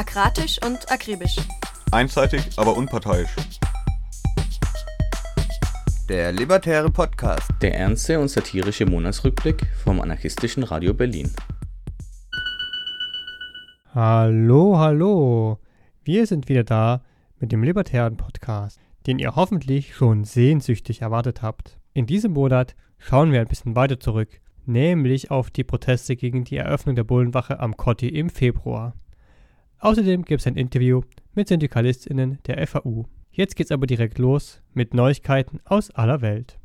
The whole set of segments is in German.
Akratisch und akribisch. Einseitig, aber unparteiisch. Der Libertäre Podcast. Der ernste und satirische Monatsrückblick vom anarchistischen Radio Berlin. Hallo, hallo. Wir sind wieder da mit dem Libertären Podcast, den ihr hoffentlich schon sehnsüchtig erwartet habt. In diesem Monat schauen wir ein bisschen weiter zurück, nämlich auf die Proteste gegen die Eröffnung der Bullenwache am Kotti im Februar. Außerdem gibt es ein Interview mit SyndikalistInnen der FAU. Jetzt geht's aber direkt los mit Neuigkeiten aus aller Welt.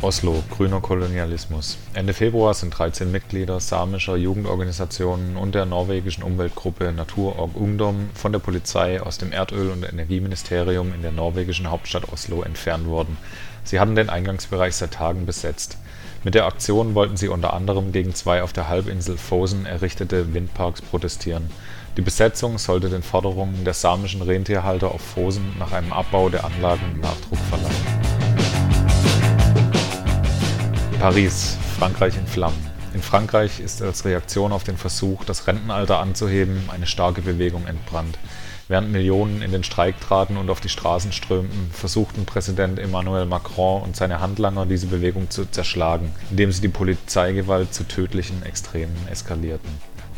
Oslo, grüner Kolonialismus. Ende Februar sind 13 Mitglieder samischer Jugendorganisationen und der norwegischen Umweltgruppe Naturorg Ungdom von der Polizei aus dem Erdöl- und Energieministerium in der norwegischen Hauptstadt Oslo entfernt worden. Sie hatten den Eingangsbereich seit Tagen besetzt. Mit der Aktion wollten sie unter anderem gegen zwei auf der Halbinsel Fosen errichtete Windparks protestieren. Die Besetzung sollte den Forderungen der samischen Rentierhalter auf Fosen nach einem Abbau der Anlagen Nachdruck verleihen. Paris, Frankreich in Flammen. In Frankreich ist als Reaktion auf den Versuch, das Rentenalter anzuheben, eine starke Bewegung entbrannt. Während Millionen in den Streik traten und auf die Straßen strömten, versuchten Präsident Emmanuel Macron und seine Handlanger diese Bewegung zu zerschlagen, indem sie die Polizeigewalt zu tödlichen Extremen eskalierten.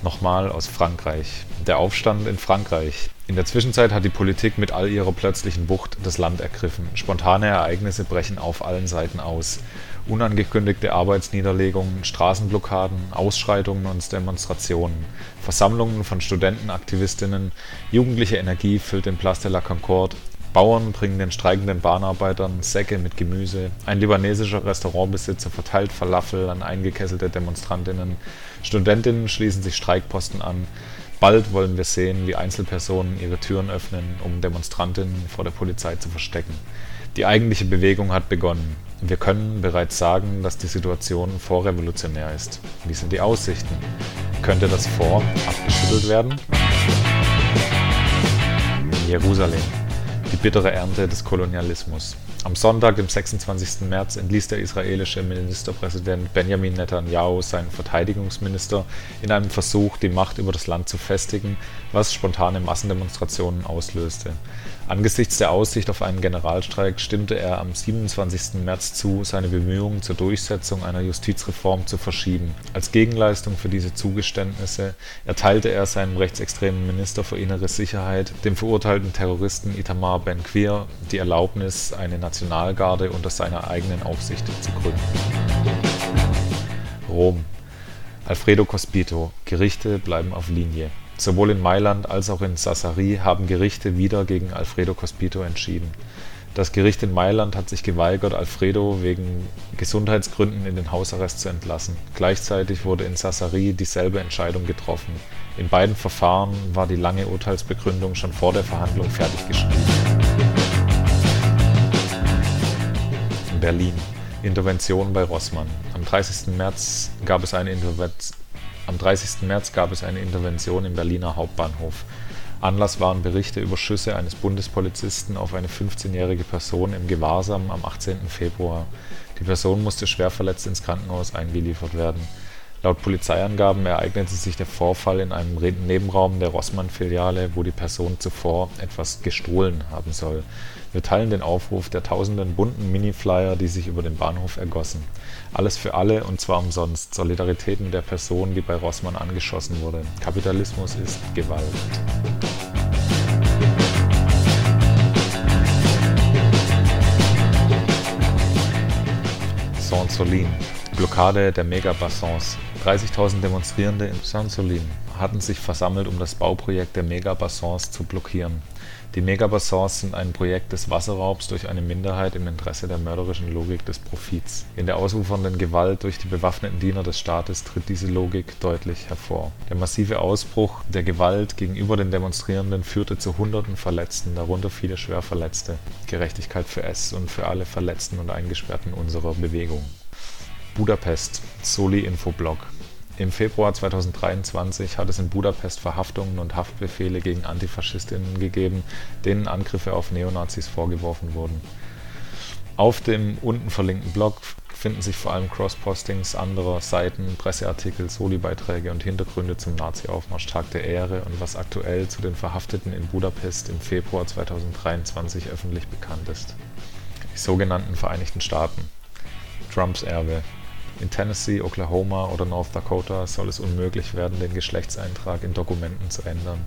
Nochmal aus Frankreich. Der Aufstand in Frankreich. In der Zwischenzeit hat die Politik mit all ihrer plötzlichen Wucht das Land ergriffen. Spontane Ereignisse brechen auf allen Seiten aus unangekündigte Arbeitsniederlegungen, Straßenblockaden, Ausschreitungen und Demonstrationen, Versammlungen von Studentenaktivistinnen, jugendliche Energie füllt den Place de la Concorde, Bauern bringen den streikenden Bahnarbeitern Säcke mit Gemüse, ein libanesischer Restaurantbesitzer verteilt Falafel an eingekesselte Demonstrantinnen, Studentinnen schließen sich Streikposten an, bald wollen wir sehen, wie Einzelpersonen ihre Türen öffnen, um Demonstrantinnen vor der Polizei zu verstecken. Die eigentliche Bewegung hat begonnen. Wir können bereits sagen, dass die Situation vorrevolutionär ist. Wie sind die Aussichten? Könnte das Vor abgeschüttelt werden? Jerusalem. Die bittere Ernte des Kolonialismus. Am Sonntag, dem 26. März, entließ der israelische Ministerpräsident Benjamin Netanyahu seinen Verteidigungsminister in einem Versuch, die Macht über das Land zu festigen, was spontane Massendemonstrationen auslöste. Angesichts der Aussicht auf einen Generalstreik stimmte er am 27. März zu, seine Bemühungen zur Durchsetzung einer Justizreform zu verschieben. Als Gegenleistung für diese Zugeständnisse erteilte er seinem rechtsextremen Minister für innere Sicherheit, dem verurteilten Terroristen Itamar Ben-Gvir, die Erlaubnis, eine Nationalgarde unter seiner eigenen Aufsicht zu gründen. Rom Alfredo Cospito Gerichte bleiben auf Linie Sowohl in Mailand als auch in Sassari haben Gerichte wieder gegen Alfredo Cospito entschieden. Das Gericht in Mailand hat sich geweigert, Alfredo wegen Gesundheitsgründen in den Hausarrest zu entlassen. Gleichzeitig wurde in Sassari dieselbe Entscheidung getroffen. In beiden Verfahren war die lange Urteilsbegründung schon vor der Verhandlung fertiggeschrieben. Berlin. Intervention bei Rossmann. Am 30. März gab es eine Intervention am 30. März gab es eine Intervention im Berliner Hauptbahnhof. Anlass waren Berichte über Schüsse eines Bundespolizisten auf eine 15-jährige Person im Gewahrsam am 18. Februar. Die Person musste schwer verletzt ins Krankenhaus eingeliefert werden. Laut Polizeiangaben ereignete sich der Vorfall in einem Nebenraum der Rossmann-Filiale, wo die Person zuvor etwas gestohlen haben soll. Wir teilen den Aufruf der tausenden bunten Mini-Flyer, die sich über den Bahnhof ergossen. Alles für alle und zwar umsonst. Solidarität mit der Person, die bei Rossmann angeschossen wurde. Kapitalismus ist Gewalt. Saint-Solin. Blockade der Megabassins. 30.000 Demonstrierende in Saint-Solin hatten sich versammelt, um das Bauprojekt der Megabassins zu blockieren. Die Megabassins sind ein Projekt des Wasserraubs durch eine Minderheit im Interesse der mörderischen Logik des Profits. In der ausufernden Gewalt durch die bewaffneten Diener des Staates tritt diese Logik deutlich hervor. Der massive Ausbruch der Gewalt gegenüber den Demonstrierenden führte zu Hunderten Verletzten, darunter viele Schwerverletzte. Gerechtigkeit für es und für alle Verletzten und Eingesperrten unserer Bewegung. Budapest, Soli-Infoblog im Februar 2023 hat es in Budapest Verhaftungen und Haftbefehle gegen Antifaschistinnen gegeben, denen Angriffe auf Neonazis vorgeworfen wurden. Auf dem unten verlinkten Blog finden sich vor allem Cross-Postings anderer Seiten, Presseartikel, Soli-Beiträge und Hintergründe zum Nazi-Aufmarsch Tag der Ehre und was aktuell zu den Verhafteten in Budapest im Februar 2023 öffentlich bekannt ist. Die sogenannten Vereinigten Staaten. Trumps Erbe. In Tennessee, Oklahoma oder North Dakota soll es unmöglich werden, den Geschlechtseintrag in Dokumenten zu ändern.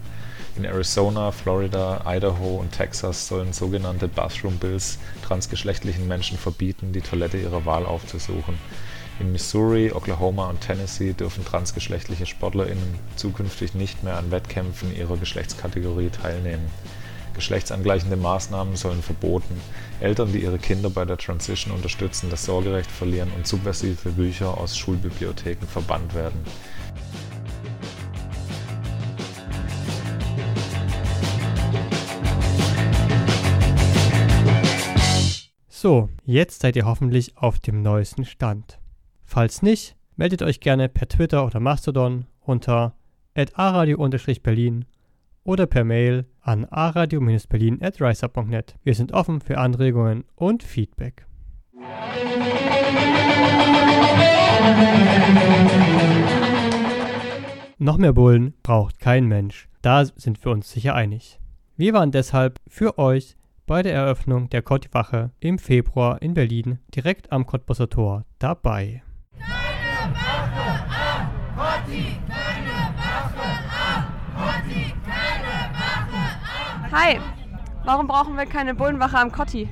In Arizona, Florida, Idaho und Texas sollen sogenannte Bathroom Bills transgeschlechtlichen Menschen verbieten, die Toilette ihrer Wahl aufzusuchen. In Missouri, Oklahoma und Tennessee dürfen transgeschlechtliche SportlerInnen zukünftig nicht mehr an Wettkämpfen ihrer Geschlechtskategorie teilnehmen. Geschlechtsangleichende Maßnahmen sollen verboten, Eltern, die ihre Kinder bei der Transition unterstützen, das Sorgerecht verlieren und subversive Bücher aus Schulbibliotheken verbannt werden. So, jetzt seid ihr hoffentlich auf dem neuesten Stand. Falls nicht, meldet euch gerne per Twitter oder Mastodon unter aradio-berlin oder per Mail an aradio-berlin at riseup.net. Wir sind offen für Anregungen und Feedback. Noch mehr Bullen braucht kein Mensch. Da sind wir uns sicher einig. Wir waren deshalb für euch bei der Eröffnung der Kottwache im Februar in Berlin direkt am Cottbusser Tor dabei. Keine Wache an, Kotti, keine Wache an, Kotti, keine Wache an. Hi, warum brauchen wir keine Bullenwache am Kotti?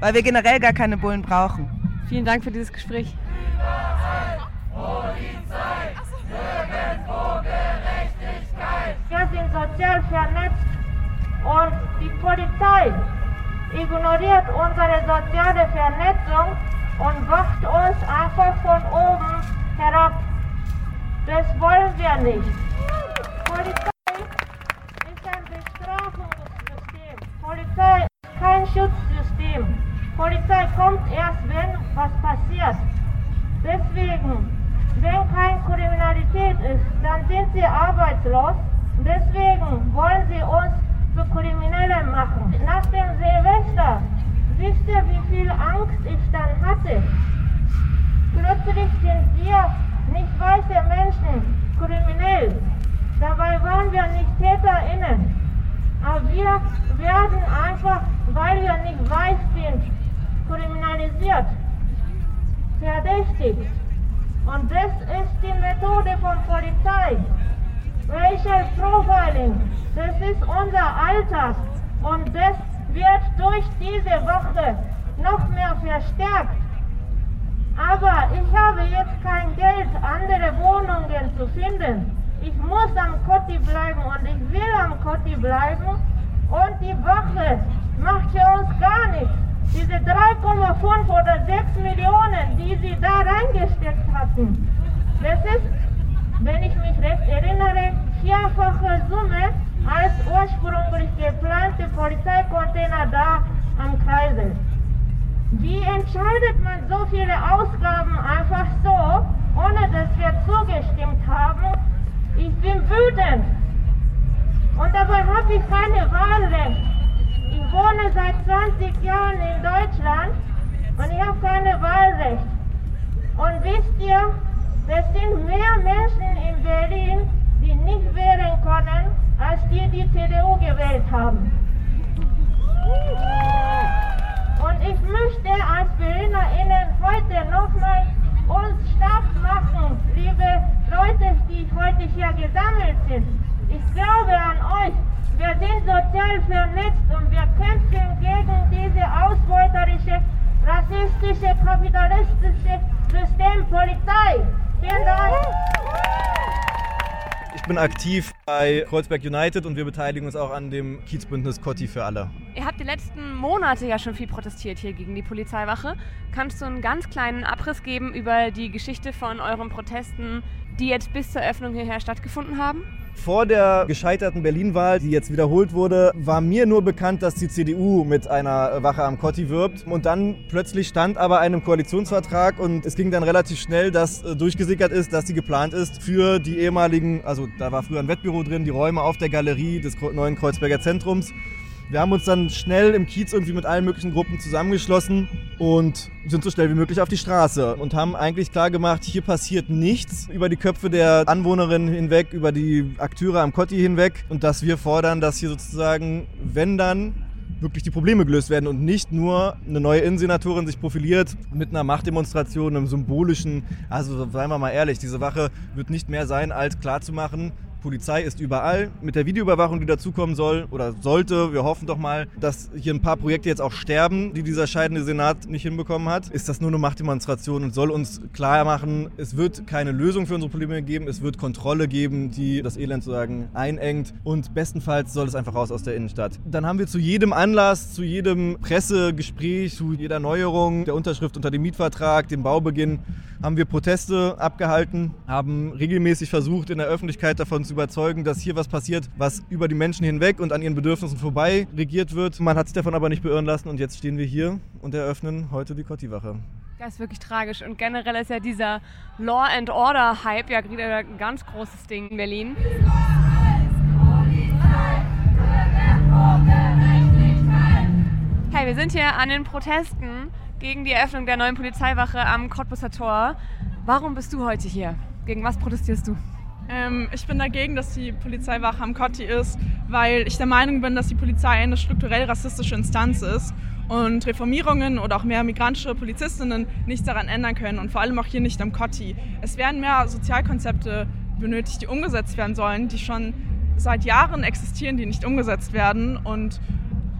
Weil wir generell gar keine Bullen brauchen. Vielen Dank für dieses Gespräch. Polizei, nirgendwo Gerechtigkeit. Wir sind sozial vernetzt und die Polizei ignoriert unsere soziale Vernetzung und wacht uns einfach von oben herab. Das wollen wir nicht. Polizei ist ein Bestrafungssystem. Polizei ist kein Schutzsystem. Polizei kommt erst, wenn was passiert. Deswegen, wenn keine Kriminalität ist, dann sind sie arbeitslos. Deswegen wollen sie uns zu Kriminellen machen. Nach dem Silvester, wisst ihr, wie viel Angst ich dann hatte? Plötzlich sind wir nicht weiße Menschen kriminell. Dabei waren wir nicht TäterInnen. Wir werden einfach, weil wir nicht weiß sind, kriminalisiert, verdächtigt. Und das ist die Methode von Polizei. Racial Profiling das ist unser Alltag und das wird durch diese Woche noch mehr verstärkt. Aber ich habe jetzt kein Geld, andere Wohnungen zu finden. Ich muss am Kotti bleiben und ich will am Kotti bleiben. Und die Woche macht für uns gar nichts. Diese 3,5 oder 6 Millionen, die sie da reingesteckt hatten, das ist, wenn ich mich recht erinnere, vierfache Summe als ursprünglich geplante Polizeicontainer da am Kreisel. Wie entscheidet man so viele Ausgaben einfach so, ohne dass wir zugestimmt haben? Ich bin wütend. Und dabei habe ich keine Wahlrecht. Ich wohne seit 20 Jahren in Deutschland und ich habe keine Wahlrecht. Und wisst ihr, es sind mehr Menschen in Berlin, die nicht wählen können, als die die CDU gewählt haben. Und ich möchte als BerlinerInnen heute nochmal uns stark machen, liebe Leute, die heute hier gesammelt sind. Ich glaube an euch. Wir sind sozial vernetzt und wir kämpfen gegen diese ausbeuterische, rassistische, kapitalistische Systempolizei. Vielen Dank. Ich bin aktiv bei Kreuzberg United und wir beteiligen uns auch an dem Kiezbündnis Cotti für alle. Ihr habt die letzten Monate ja schon viel protestiert hier gegen die Polizeiwache. Kannst du einen ganz kleinen Abriss geben über die Geschichte von euren Protesten, die jetzt bis zur Öffnung hierher stattgefunden haben? Vor der gescheiterten Berlin-Wahl, die jetzt wiederholt wurde, war mir nur bekannt, dass die CDU mit einer Wache am Kotti wirbt. Und dann plötzlich stand aber einem Koalitionsvertrag und es ging dann relativ schnell, dass äh, durchgesickert ist, dass sie geplant ist für die ehemaligen, also da war früher ein Wettbüro drin, die Räume auf der Galerie des neuen Kreuzberger Zentrums. Wir haben uns dann schnell im Kiez irgendwie mit allen möglichen Gruppen zusammengeschlossen und sind so schnell wie möglich auf die Straße und haben eigentlich klar gemacht, hier passiert nichts über die Köpfe der Anwohnerinnen hinweg, über die Akteure am Kotti hinweg und dass wir fordern, dass hier sozusagen, wenn dann wirklich die Probleme gelöst werden und nicht nur eine neue Innensenatorin sich profiliert mit einer Machtdemonstration, einem symbolischen, also seien wir mal ehrlich, diese Wache wird nicht mehr sein, als klarzumachen, Polizei ist überall. Mit der Videoüberwachung, die dazukommen soll oder sollte, wir hoffen doch mal, dass hier ein paar Projekte jetzt auch sterben, die dieser scheidende Senat nicht hinbekommen hat, ist das nur eine Machtdemonstration und soll uns klar machen, es wird keine Lösung für unsere Probleme geben, es wird Kontrolle geben, die das Elend sozusagen einengt und bestenfalls soll es einfach raus aus der Innenstadt. Dann haben wir zu jedem Anlass, zu jedem Pressegespräch, zu jeder Neuerung der Unterschrift unter dem Mietvertrag, dem Baubeginn, haben wir Proteste abgehalten, haben regelmäßig versucht, in der Öffentlichkeit davon zu überzeugen, dass hier was passiert, was über die Menschen hinweg und an ihren Bedürfnissen vorbei regiert wird. Man hat sich davon aber nicht beirren lassen und jetzt stehen wir hier und eröffnen heute die Kotti-Wache. Das ist wirklich tragisch. Und generell ist ja dieser Law and Order Hype ja wieder ein ganz großes Ding in Berlin. Hey, wir sind hier an den Protesten gegen die Eröffnung der neuen Polizeiwache am Cottbusser Tor. Warum bist du heute hier? Gegen was protestierst du? Ähm, ich bin dagegen, dass die Polizeiwache am Kotti ist, weil ich der Meinung bin, dass die Polizei eine strukturell rassistische Instanz ist und Reformierungen oder auch mehr migrantische Polizistinnen nichts daran ändern können und vor allem auch hier nicht am Kotti. Es werden mehr Sozialkonzepte benötigt, die umgesetzt werden sollen, die schon seit Jahren existieren, die nicht umgesetzt werden und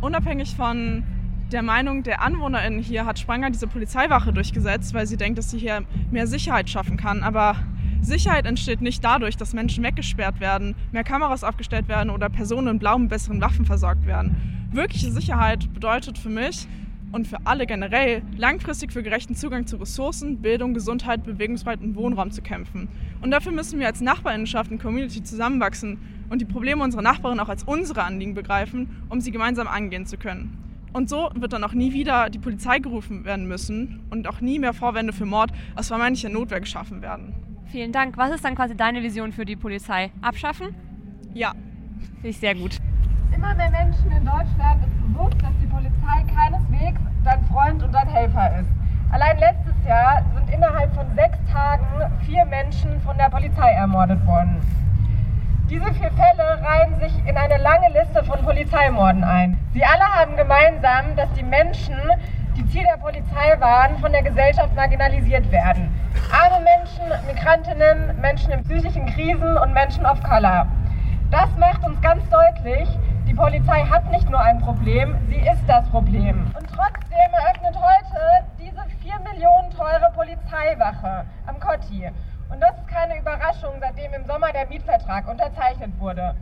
unabhängig von der Meinung der AnwohnerInnen hier hat Spranger diese Polizeiwache durchgesetzt, weil sie denkt, dass sie hier mehr Sicherheit schaffen kann. Aber Sicherheit entsteht nicht dadurch, dass Menschen weggesperrt werden, mehr Kameras aufgestellt werden oder Personen in Blau mit besseren Waffen versorgt werden. Wirkliche Sicherheit bedeutet für mich und für alle generell, langfristig für gerechten Zugang zu Ressourcen, Bildung, Gesundheit, Bewegungsfreiheit und Wohnraum zu kämpfen. Und dafür müssen wir als Nachbarinnenschaft und Community zusammenwachsen und die Probleme unserer Nachbarn auch als unsere Anliegen begreifen, um sie gemeinsam angehen zu können. Und so wird dann auch nie wieder die Polizei gerufen werden müssen und auch nie mehr Vorwände für Mord aus vermeintlicher Notwehr geschaffen werden. Vielen Dank. Was ist dann quasi deine Vision für die Polizei? Abschaffen? Ja. Finde ich sehr gut. Immer mehr Menschen in Deutschland ist bewusst, dass die Polizei keineswegs dein Freund und dein Helfer ist. Allein letztes Jahr sind innerhalb von sechs Tagen vier Menschen von der Polizei ermordet worden. Diese vier Fälle reihen sich in eine lange Liste von Polizeimorden ein. Sie alle haben gemeinsam, dass die Menschen, die Ziel der Polizei waren, von der Gesellschaft marginalisiert werden. Arme Menschen, Migrantinnen, Menschen in psychischen Krisen und Menschen of Color. Das macht uns ganz deutlich, die Polizei hat nicht nur ein Problem, sie ist das Problem. Und trotzdem eröffnet heute diese 4 Millionen teure Polizeiwache am Kotti. Und das ist keine Überraschung, seitdem im Sommer der Mietvertrag unterzeichnet wurde.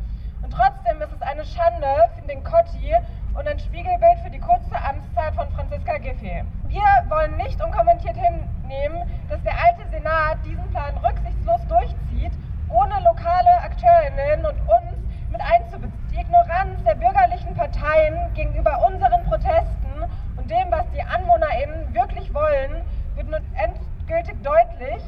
Und trotzdem ist es eine Schande für den Kotti und ein Spiegelbild für die kurze Amtszeit von Franziska Giffey. Wir wollen nicht unkommentiert hinnehmen, dass der alte Senat diesen Plan rücksichtslos durchzieht, ohne lokale Akteurinnen und uns mit einzubeziehen. Die Ignoranz der bürgerlichen Parteien gegenüber unseren Protesten und dem, was die AnwohnerInnen wirklich wollen, wird nun endgültig deutlich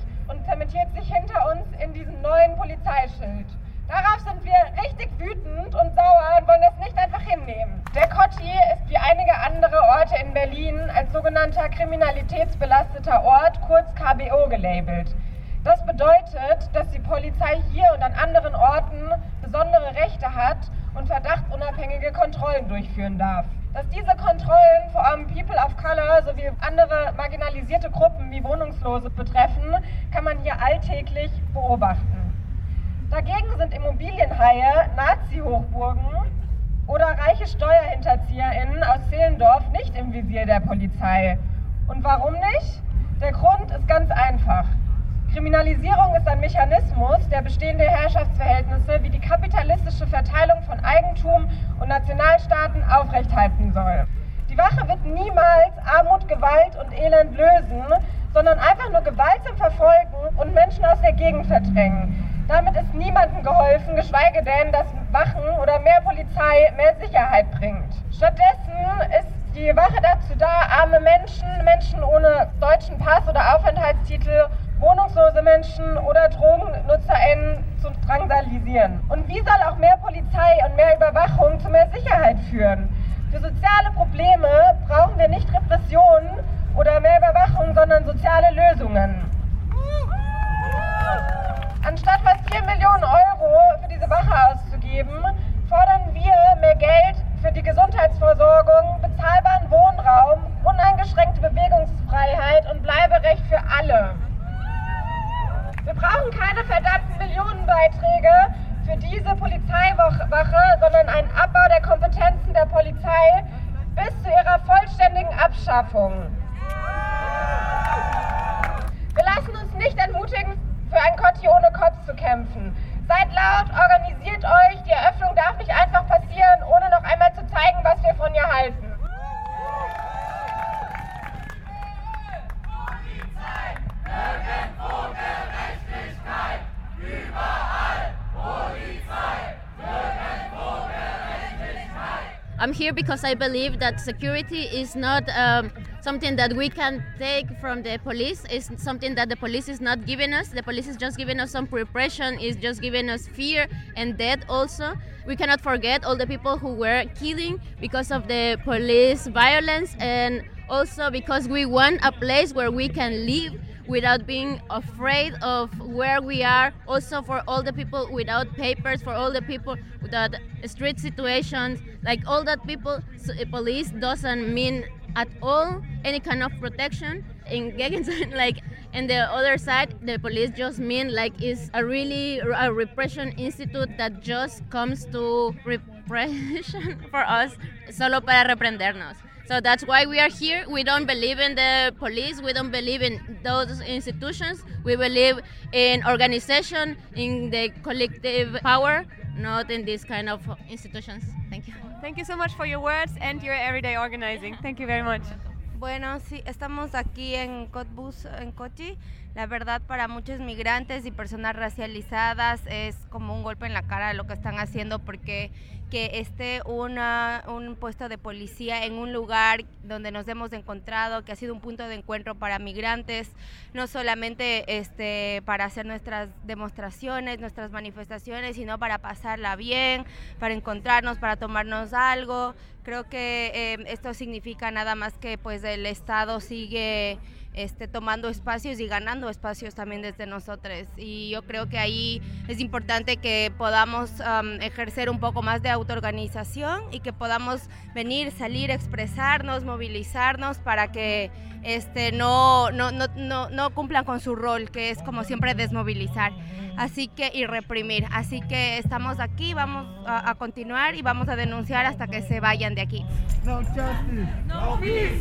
zementiert sich hinter uns in diesem neuen Polizeischild. Darauf sind wir richtig wütend und sauer und wollen das nicht einfach hinnehmen. Der Kotti ist wie einige andere Orte in Berlin als sogenannter kriminalitätsbelasteter Ort, kurz KBO, gelabelt. Das bedeutet, dass die Polizei hier und an anderen Orten besondere Rechte hat und verdachtunabhängige Kontrollen durchführen darf. Dass diese Kontrollen vor allem People of Color sowie andere marginalisierte Gruppen wie Wohnungslose betreffen, kann man hier alltäglich beobachten. Dagegen sind Immobilienhaie, Nazi-Hochburgen oder reiche SteuerhinterzieherInnen aus Zehlendorf nicht im Visier der Polizei. Und warum nicht? Der Grund ist ganz einfach. Kriminalisierung ist ein Mechanismus, der bestehende Herrschaftsverhältnisse wie die kapitalistische Verteilung von Eigentum und Nationalstaaten aufrechthalten soll. Die Wache wird niemals Armut, Gewalt und Elend lösen, sondern einfach nur gewaltsam verfolgen und Menschen aus der Gegend verdrängen. Damit ist niemandem geholfen, geschweige denn, dass Wachen oder mehr Polizei mehr Sicherheit bringt. Stattdessen ist die Wache dazu da, arme Menschen, Menschen ohne deutschen Pass oder Aufenthaltstitel wohnungslose Menschen oder DrogennutzerInnen zu drangsalisieren. Und wie soll auch mehr Polizei und mehr Überwachung zu mehr Sicherheit führen? Für soziale Probleme brauchen wir nicht Repressionen oder mehr Überwachung, sondern soziale Lösungen. Anstatt fast 4 Millionen Euro für diese Wache auszugeben, fordern wir mehr Geld für die Gesundheitsversorgung, bezahlbaren Wohnraum, uneingeschränkte Bewegungsfreiheit und Bleiberecht für alle. Wir brauchen keine verdammten Millionenbeiträge für diese Polizeiwache, sondern einen Abbau der Kompetenzen der Polizei bis zu ihrer vollständigen Abschaffung. Wir lassen uns nicht entmutigen, für ein Kotti ohne Kopf zu kämpfen. Seid laut, organisiert euch. Die Eröffnung darf nicht einfach passieren, ohne noch einmal zu zeigen, was wir von ihr halten. I'm here because I believe that security is not um, something that we can take from the police. is something that the police is not giving us. The police is just giving us some repression, is just giving us fear and death also. We cannot forget all the people who were killing because of the police violence and also because we want a place where we can live without being afraid of where we are. Also, for all the people without papers, for all the people without street situations, like all that people, police doesn't mean at all any kind of protection. In like and the other side, the police just mean like it's a really a repression institute that just comes to repression for us solo para reprendernos. So that's why we are here. We don't believe in the police. We don't believe in those institutions. We believe in organization, in the collective power, not in these kind of institutions. Thank you. Thank you so much for your words and your everyday organizing. Thank you very much. Bueno, sí, estamos aquí en Cottbus, en Cochi. La verdad, para muchos migrantes y personas racializadas es como un golpe en la cara lo que están haciendo porque que esté una, un puesto de policía en un lugar donde nos hemos encontrado, que ha sido un punto de encuentro para migrantes, no solamente este, para hacer nuestras demostraciones, nuestras manifestaciones, sino para pasarla bien, para encontrarnos, para tomarnos algo. Creo que eh, esto significa nada más que pues el Estado sigue este, tomando espacios y ganando espacios también desde nosotros. Y yo creo que ahí es importante que podamos um, ejercer un poco más de autoorganización y que podamos venir, salir, expresarnos, movilizarnos para que este, no, no, no, no, no cumplan con su rol, que es como siempre desmovilizar así que y reprimir. Así que estamos aquí, vamos a, a continuar y vamos a denunciar hasta que se vayan de aquí. No justice, no peace,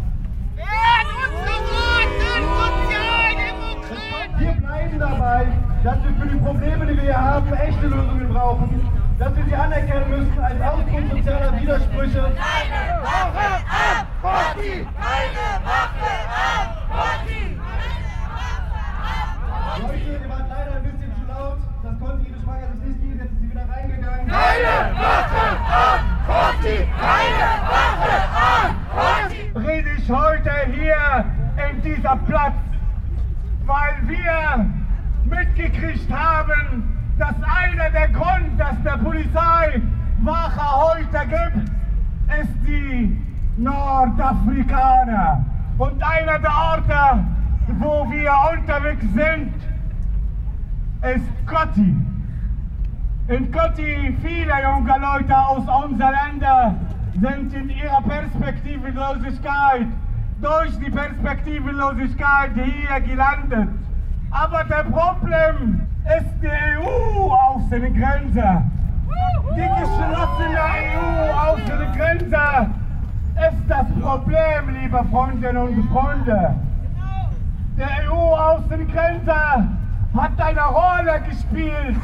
Wir bleiben dabei, dass wir für die Probleme, die wir hier haben, echte Lösungen brauchen. Dass wir sie anerkennen müssen als Ausdruck sozialer Widersprüche. Keine Wache ab, Party! Keine Wache ab, Party! Leute, ihr wart leider ein bisschen zu laut. Das konnte Ihre Schwager sich nicht geben, jetzt ist sie wieder reingegangen. Keine Wache ab, Party! Keine Wache ab, Party! Rede ich heute hier in dieser Platz, weil wir mitgekriegt haben, dass einer der Grund, dass der Polizei Wache heute gibt, ist die Nordafrikaner. Und einer der Orte, wo wir unterwegs sind, ist Kotti. In Kotti viele junge Leute aus unseren Ländern sind in ihrer Perspektivlosigkeit durch die Perspektivlosigkeit hier gelandet. Aber der Problem ist die EU-Außengrenze. Die geschlossene EU-Außengrenze ist das Problem, liebe Freundinnen und Freunde. Die EU-Außengrenze hat eine Rolle gespielt,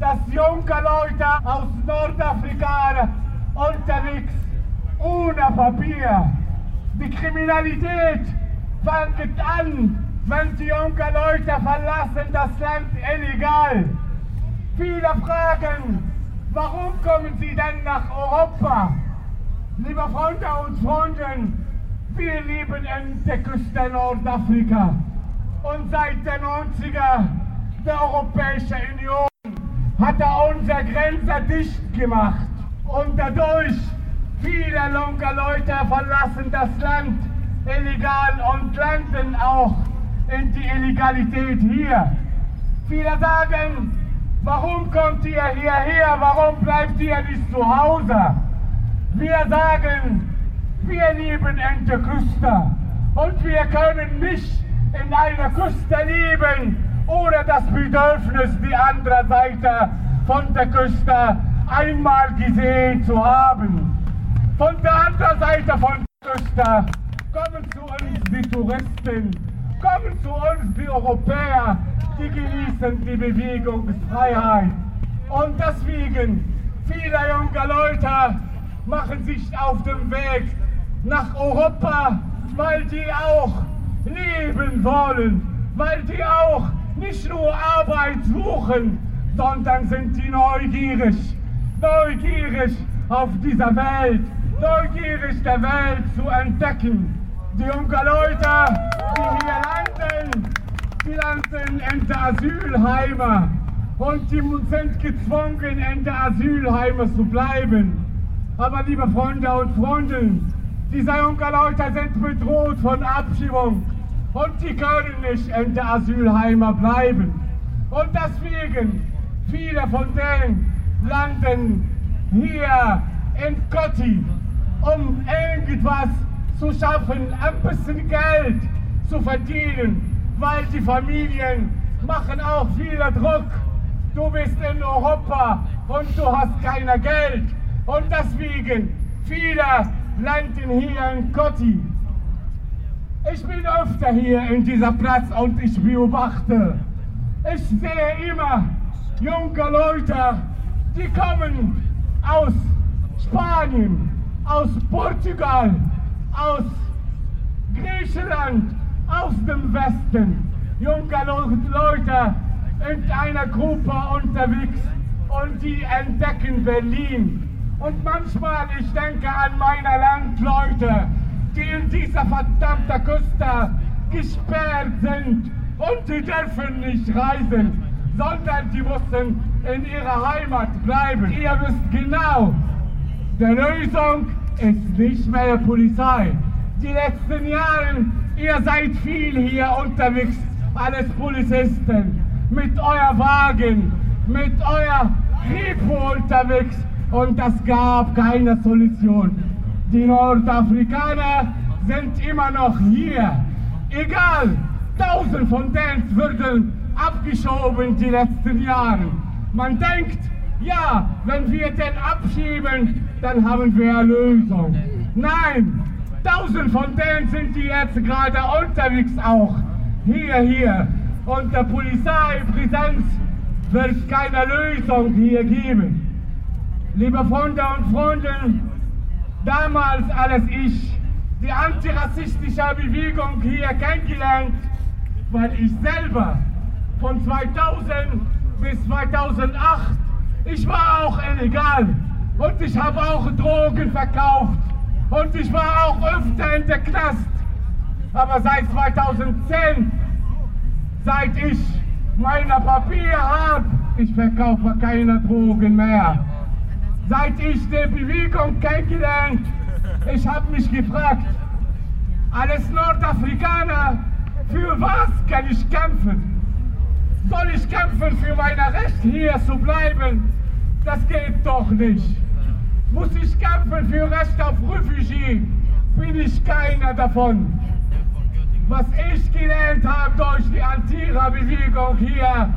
dass junge Leute aus Nordafrika unterwegs ohne Papier Die Kriminalität fängt an, wenn die jungen Leute verlassen das Land illegal. Viele fragen, warum kommen sie denn nach Europa? Liebe Freunde und Freunde, wir leben in der Küste Nordafrika und seit den 90er der Europäischen Union hat er unsere Grenze dicht gemacht und dadurch viele junge Leute verlassen das Land illegal und landen auch in die Illegalität hier. Viele sagen, warum kommt ihr hierher, warum bleibt ihr nicht zu Hause? Wir sagen, wir leben in der Küste und wir können nicht in einer Küste leben, ohne das Bedürfnis, die andere Seite von der Küste einmal gesehen zu haben. Von der anderen Seite von Küste kommen zu uns die Touristen, kommen zu uns die Europäer, die genießen die Bewegungsfreiheit. Und deswegen, viele junge Leute machen sich auf den Weg nach Europa, weil die auch leben wollen, weil die auch nicht nur Arbeit suchen, sondern sind die neugierig, neugierig auf dieser Welt, neugierig der Welt zu entdecken. Die jungen Leute, die hier landen, die landen in der Asylheime und die sind gezwungen, in der Asylheime zu bleiben. Aber liebe Freunde und Freundinnen, diese jungen Leute sind bedroht von Abschiebung und die können nicht in der Asylheime bleiben. Und deswegen, viele von denen landen hier in Kotti, um irgendwas zu schaffen, ein bisschen Geld zu verdienen, weil die Familien machen auch viel Druck. Du bist in Europa und du hast kein Geld. Und deswegen, viele landen hier in Kotti. Ich bin öfter hier in dieser Platz und ich beobachte. Ich sehe immer junge Leute, die kommen aus Spanien, aus Portugal, aus Griechenland, aus dem Westen. Junge Leute in einer Gruppe unterwegs und die entdecken Berlin. Und manchmal, ich denke an meine Landleute, die in dieser verdammten Küste gesperrt sind und die dürfen nicht reisen, sondern die müssen in ihrer Heimat bleiben. Ihr wisst genau, die Lösung ist nicht mehr Polizei. Die letzten Jahre, ihr seid viel hier unterwegs als Polizisten, mit euer Wagen, mit euer Kripo unterwegs und es gab keine Solution. Die Nordafrikaner sind immer noch hier. Egal, tausend von denen wurden abgeschoben die letzten Jahre. Man denkt, ja, wenn wir den abschieben, dann haben wir eine Lösung. Nein, tausend von denen sind die jetzt gerade unterwegs auch. Hier, hier. Und der Polizeipräsenz wird keine Lösung hier geben. Liebe Freunde und Freundinnen, damals, als ich die antirassistische Bewegung hier kennengelernt, weil ich selber von 2000 bis 2008, ich war auch illegal und ich habe auch Drogen verkauft und ich war auch öfter in der Knast. Aber seit 2010, seit ich meine Papiere habe, ich verkaufe keine Drogen mehr. Seit ich die Bewegung kennengelernt, ich habe mich gefragt, als Nordafrikaner, für was kann ich kämpfen? Soll ich kämpfen für mein Recht hier zu bleiben? Das geht doch nicht. Muss ich kämpfen für Recht auf Refugie? Bin ich keiner davon. Was ich gelernt habe durch die Antira-Bewegung hier,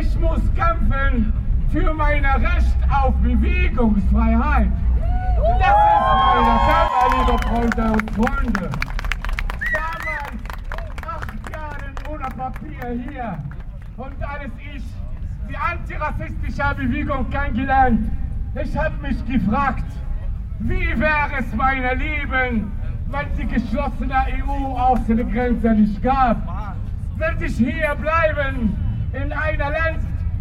ich muss kämpfen für mein Recht auf Bewegungsfreiheit. Das ist meine Kampf, liebe Freunde und Freunde. Damals, acht Jahre ohne Papier hier. Und als ich die antirassistische Bewegung kennengelernt, ich habe mich gefragt, wie wäre es mein Leben, weil die geschlossene EU-Außengrenze nicht gab, werde ich hier bleiben, in einer Land,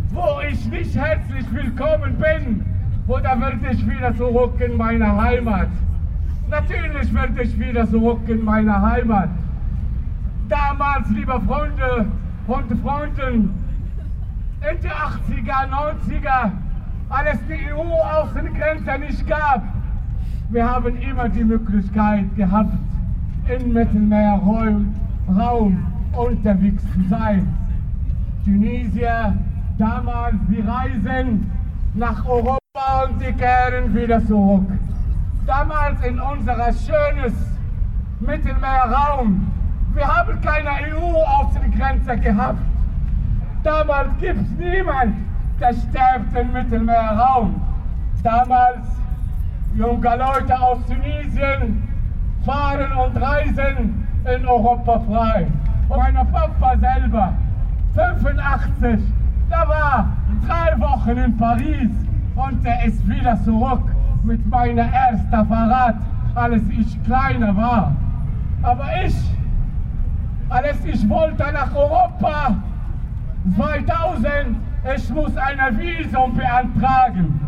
wo ich nicht herzlich willkommen bin, oder werde ich wieder zurück in meine Heimat? Natürlich werde ich wieder zurück in meine Heimat. Damals, liebe Freunde und Freunden, Ende 80er, 90er, als es die EU-Außengrenze nicht gab, wir haben immer die Möglichkeit gehabt, im Mittelmeerraum unterwegs zu sein. Tunesier, damals, wir reisen nach Europa und die kehren wieder zurück. Damals in unser schönes Mittelmeerraum. Wir haben keine EU-Außengrenze gehabt. Damals gibt es niemanden, der stirbt im Mittelmeerraum. Damals junge Leute aus Tunesien fahren und reisen in Europa frei. Und mein Papa selber, 85, der war drei Wochen in Paris und er ist wieder zurück mit meiner ersten Fahrrad, als ich kleiner war. Aber ich, als ich wollte nach Europa, 2000, ich muss ein Visum beantragen.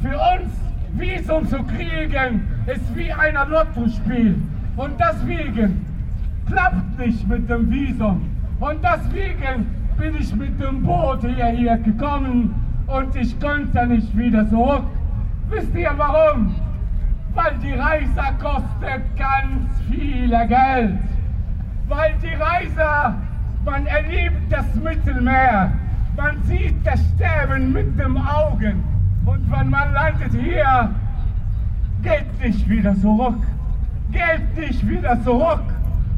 Für uns Visum zu kriegen, ist wie ein Lottospiel. Und deswegen klappt nicht mit dem Visum. Und deswegen bin ich mit dem Boot hierher gekommen und ich konnte nicht wieder zurück. Wisst ihr warum? Weil die Reise kostet ganz viel Geld. Weil die Reise, man erlebt das Mittelmeer, man sieht das Sterben mit dem Augen. Und wenn man landet hier, geht nicht wieder zurück. Geht nicht wieder zurück.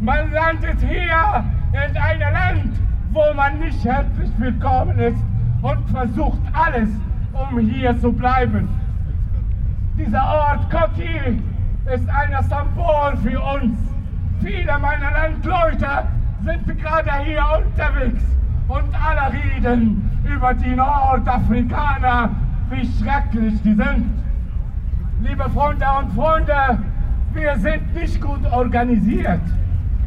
Man landet hier in einem Land, wo man nicht herzlich willkommen ist und versucht alles, um hier zu bleiben. Dieser Ort Koki ist ein Symbol für uns. Viele meiner Landleute sind gerade hier unterwegs und alle reden über die Nordafrikaner, wie schrecklich die sind. Liebe Freunde und Freunde, wir sind nicht gut organisiert,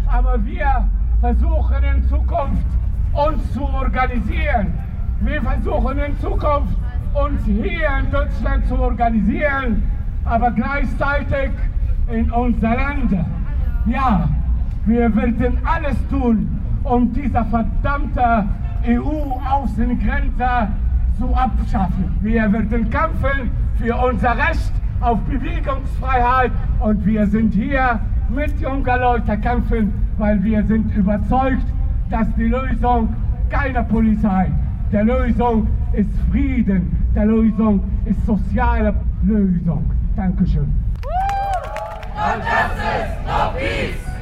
aber wir versuchen in Zukunft uns zu organisieren. Wir versuchen in Zukunft uns hier in Deutschland zu organisieren, aber gleichzeitig in unser Land. Ja, wir werden alles tun, um diese verdammte EU-Außengrenze zu abschaffen. Wir werden kämpfen für unser Recht auf Bewegungsfreiheit und wir sind hier mit jungen Leuten kämpfen, weil wir sind überzeugt, dass die Lösung keine Polizei, der Lösung ist Frieden, der Lösung ist soziale Lösung. Dankeschön. No justice, no peace.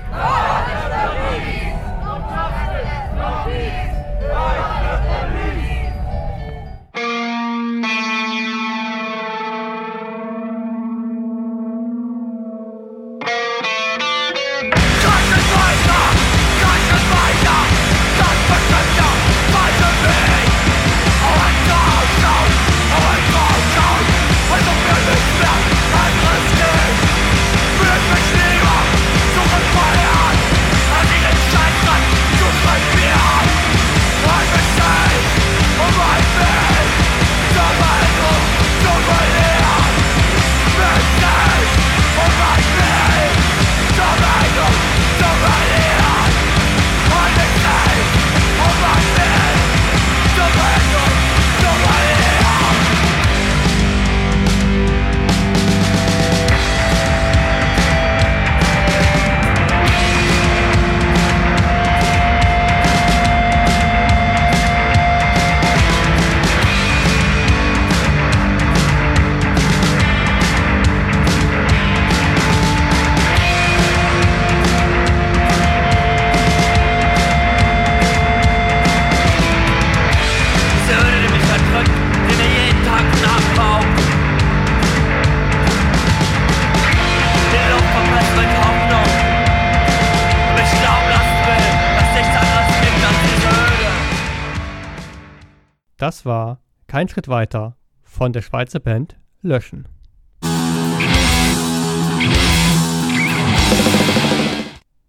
Kein Schritt weiter von der Schweizer Band Löschen.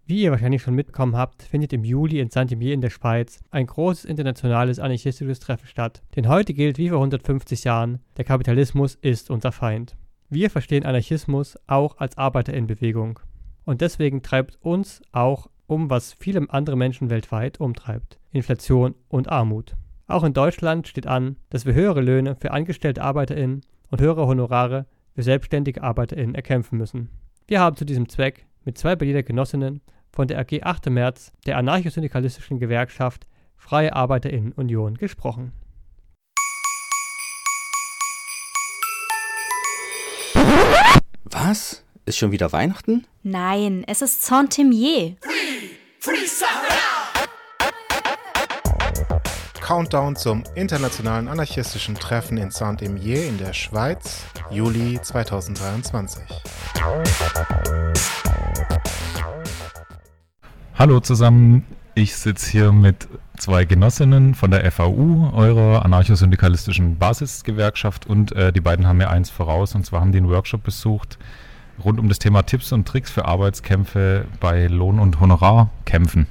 Wie ihr wahrscheinlich schon mitbekommen habt, findet im Juli in Saint-Imier in der Schweiz ein großes internationales anarchistisches Treffen statt. Denn heute gilt wie vor 150 Jahren, der Kapitalismus ist unser Feind. Wir verstehen Anarchismus auch als Arbeiterinnenbewegung. Und deswegen treibt uns auch um, was viele andere Menschen weltweit umtreibt. Inflation und Armut. Auch in Deutschland steht an, dass wir höhere Löhne für angestellte ArbeiterInnen und höhere Honorare für selbstständige ArbeiterInnen erkämpfen müssen. Wir haben zu diesem Zweck mit zwei Berliner Genossinnen von der AG 8. März der anarchosyndikalistischen Gewerkschaft Freie ArbeiterInnen Union gesprochen. Was? Ist schon wieder Weihnachten? Nein, es ist Saint-Imier. Countdown zum internationalen anarchistischen Treffen in Saint-Imier in der Schweiz, Juli 2023. Hallo zusammen, ich sitze hier mit zwei Genossinnen von der FAU, eurer anarchosyndikalistischen Basisgewerkschaft und äh, die beiden haben mir eins voraus und zwar haben die einen Workshop besucht rund um das Thema Tipps und Tricks für Arbeitskämpfe bei Lohn- und Honorarkämpfen.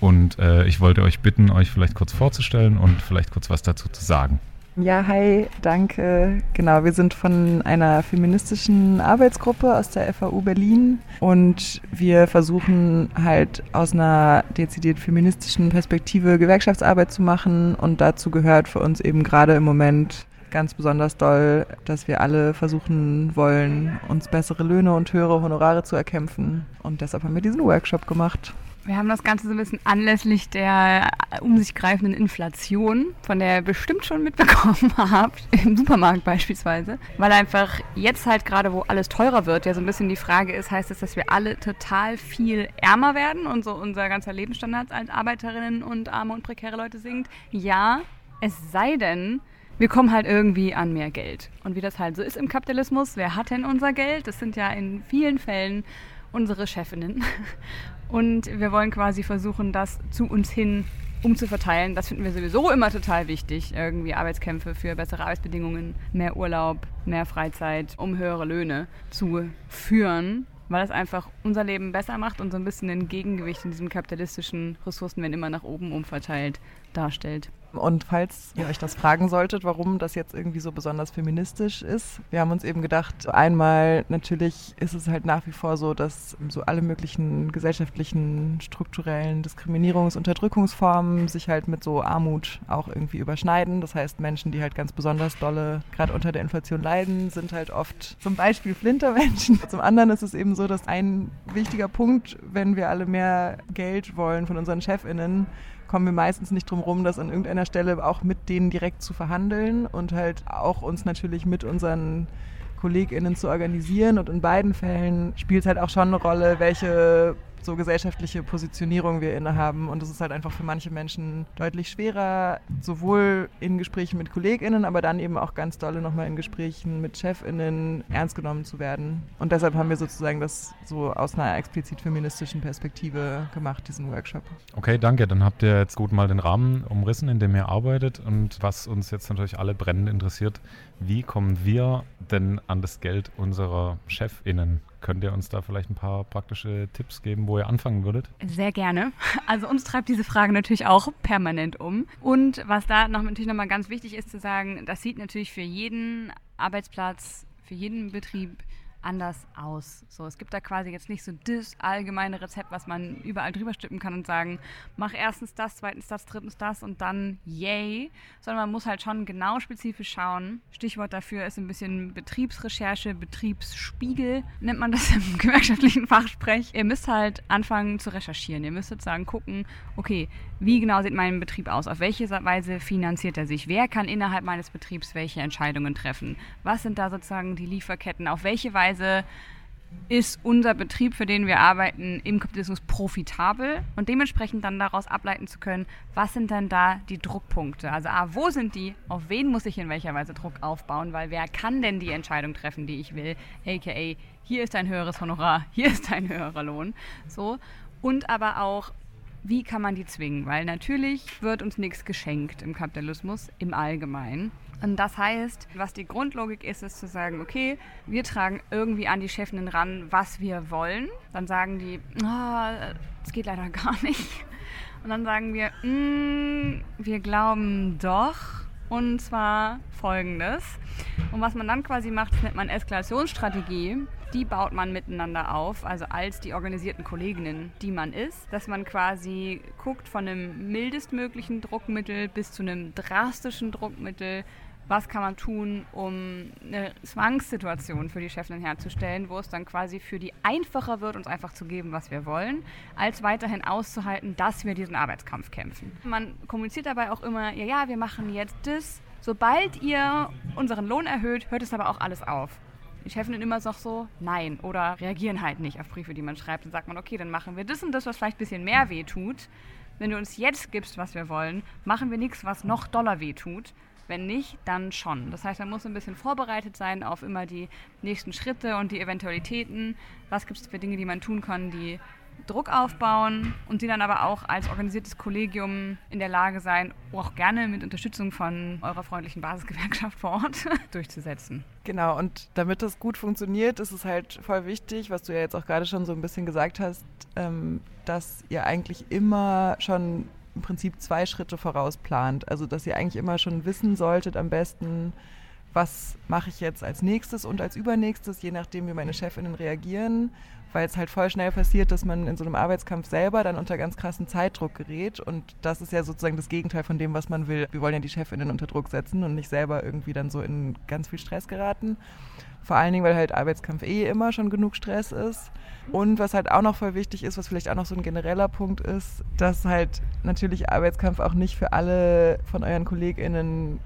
Und äh, ich wollte euch bitten, euch vielleicht kurz vorzustellen und vielleicht kurz was dazu zu sagen. Ja, hi, danke. Genau, wir sind von einer feministischen Arbeitsgruppe aus der FAU Berlin und wir versuchen halt aus einer dezidiert feministischen Perspektive Gewerkschaftsarbeit zu machen und dazu gehört für uns eben gerade im Moment ganz besonders doll, dass wir alle versuchen wollen, uns bessere Löhne und höhere Honorare zu erkämpfen und deshalb haben wir diesen Workshop gemacht. Wir haben das Ganze so ein bisschen anlässlich der um sich greifenden Inflation, von der ihr bestimmt schon mitbekommen habt, im Supermarkt beispielsweise, weil einfach jetzt halt gerade, wo alles teurer wird, ja so ein bisschen die Frage ist, heißt es, dass wir alle total viel ärmer werden und so unser ganzer Lebensstandard als Arbeiterinnen und arme und prekäre Leute sinkt? Ja, es sei denn, wir kommen halt irgendwie an mehr Geld. Und wie das halt so ist im Kapitalismus, wer hat denn unser Geld? Das sind ja in vielen Fällen unsere Chefinnen. Und wir wollen quasi versuchen, das zu uns hin umzuverteilen. Das finden wir sowieso immer total wichtig. Irgendwie Arbeitskämpfe für bessere Arbeitsbedingungen, mehr Urlaub, mehr Freizeit, um höhere Löhne zu führen. Weil das einfach unser Leben besser macht und so ein bisschen ein Gegengewicht in diesem kapitalistischen Ressourcen, wenn immer nach oben umverteilt, darstellt. Und falls ihr euch das fragen solltet, warum das jetzt irgendwie so besonders feministisch ist, wir haben uns eben gedacht, einmal natürlich ist es halt nach wie vor so, dass so alle möglichen gesellschaftlichen, strukturellen Diskriminierungs- Unterdrückungsformen sich halt mit so Armut auch irgendwie überschneiden. Das heißt, Menschen, die halt ganz besonders dolle gerade unter der Inflation leiden, sind halt oft zum Beispiel Flintermenschen. Zum anderen ist es eben so, dass ein wichtiger Punkt, wenn wir alle mehr Geld wollen von unseren ChefInnen, kommen wir meistens nicht drum rum, das an irgendeiner Stelle auch mit denen direkt zu verhandeln und halt auch uns natürlich mit unseren KollegInnen zu organisieren. Und in beiden Fällen spielt es halt auch schon eine Rolle, welche so gesellschaftliche Positionierung wir innehaben. Und es ist halt einfach für manche Menschen deutlich schwerer, sowohl in Gesprächen mit KollegInnen, aber dann eben auch ganz dolle nochmal in Gesprächen mit ChefInnen ernst genommen zu werden. Und deshalb haben wir sozusagen das so aus einer explizit feministischen Perspektive gemacht, diesen Workshop. Okay, danke. Dann habt ihr jetzt gut mal den Rahmen umrissen, in dem ihr arbeitet. Und was uns jetzt natürlich alle brennend interessiert, wie kommen wir denn an das Geld unserer ChefInnen? Könnt ihr uns da vielleicht ein paar praktische Tipps geben, wo ihr anfangen würdet? Sehr gerne. Also uns treibt diese Frage natürlich auch permanent um. Und was da noch, natürlich nochmal ganz wichtig ist zu sagen, das sieht natürlich für jeden Arbeitsplatz, für jeden Betrieb anders aus. So, es gibt da quasi jetzt nicht so das allgemeine Rezept, was man überall drüber stippen kann und sagen, mach erstens das, zweitens das, drittens das und dann yay, sondern man muss halt schon genau spezifisch schauen. Stichwort dafür ist ein bisschen Betriebsrecherche, Betriebsspiegel, nennt man das im gewerkschaftlichen Fachsprech. Ihr müsst halt anfangen zu recherchieren. Ihr müsst sozusagen gucken, okay, wie genau sieht mein Betrieb aus? Auf welche Weise finanziert er sich? Wer kann innerhalb meines Betriebs welche Entscheidungen treffen? Was sind da sozusagen die Lieferketten? Auf welche Weise ist unser Betrieb, für den wir arbeiten, im Kapitalismus profitabel und dementsprechend dann daraus ableiten zu können, was sind denn da die Druckpunkte? Also A, wo sind die? Auf wen muss ich in welcher Weise Druck aufbauen? Weil wer kann denn die Entscheidung treffen, die ich will? AKA, hier ist ein höheres Honorar, hier ist ein höherer Lohn. So. Und aber auch, wie kann man die zwingen? Weil natürlich wird uns nichts geschenkt im Kapitalismus im Allgemeinen. Und das heißt, was die Grundlogik ist, ist zu sagen, okay, wir tragen irgendwie an die Chefinnen ran, was wir wollen. Dann sagen die, oh, das geht leider gar nicht. Und dann sagen wir, mm, wir glauben doch. Und zwar folgendes. Und was man dann quasi macht, nennt man Eskalationsstrategie. Die baut man miteinander auf, also als die organisierten Kolleginnen, die man ist, dass man quasi guckt von einem mildestmöglichen Druckmittel bis zu einem drastischen Druckmittel, was kann man tun, um eine Zwangssituation für die Chefin herzustellen, wo es dann quasi für die einfacher wird, uns einfach zu geben, was wir wollen, als weiterhin auszuhalten, dass wir diesen Arbeitskampf kämpfen. Man kommuniziert dabei auch immer, ja, ja, wir machen jetzt das. Sobald ihr unseren Lohn erhöht, hört es aber auch alles auf. Die Chefinnen immer noch so, nein, oder reagieren halt nicht auf Briefe, die man schreibt. Dann sagt man, okay, dann machen wir das und das, was vielleicht ein bisschen mehr weh tut. Wenn du uns jetzt gibst, was wir wollen, machen wir nichts, was noch doller weh tut. Wenn nicht, dann schon. Das heißt, man muss ein bisschen vorbereitet sein auf immer die nächsten Schritte und die Eventualitäten. Was gibt es für Dinge, die man tun kann, die Druck aufbauen und die dann aber auch als organisiertes Kollegium in der Lage sein, auch gerne mit Unterstützung von eurer freundlichen Basisgewerkschaft vor Ort durchzusetzen. Genau, und damit das gut funktioniert, ist es halt voll wichtig, was du ja jetzt auch gerade schon so ein bisschen gesagt hast, ähm, dass ihr eigentlich immer schon im Prinzip zwei Schritte vorausplant. Also dass ihr eigentlich immer schon wissen solltet am besten, was mache ich jetzt als nächstes und als übernächstes, je nachdem, wie meine Chefinnen reagieren, weil es halt voll schnell passiert, dass man in so einem Arbeitskampf selber dann unter ganz krassen Zeitdruck gerät und das ist ja sozusagen das Gegenteil von dem, was man will. Wir wollen ja die Chefinnen unter Druck setzen und nicht selber irgendwie dann so in ganz viel Stress geraten. Vor allen Dingen, weil halt Arbeitskampf eh immer schon genug Stress ist. Und was halt auch noch voll wichtig ist, was vielleicht auch noch so ein genereller Punkt ist, dass halt natürlich Arbeitskampf auch nicht für alle von euren KollegInnen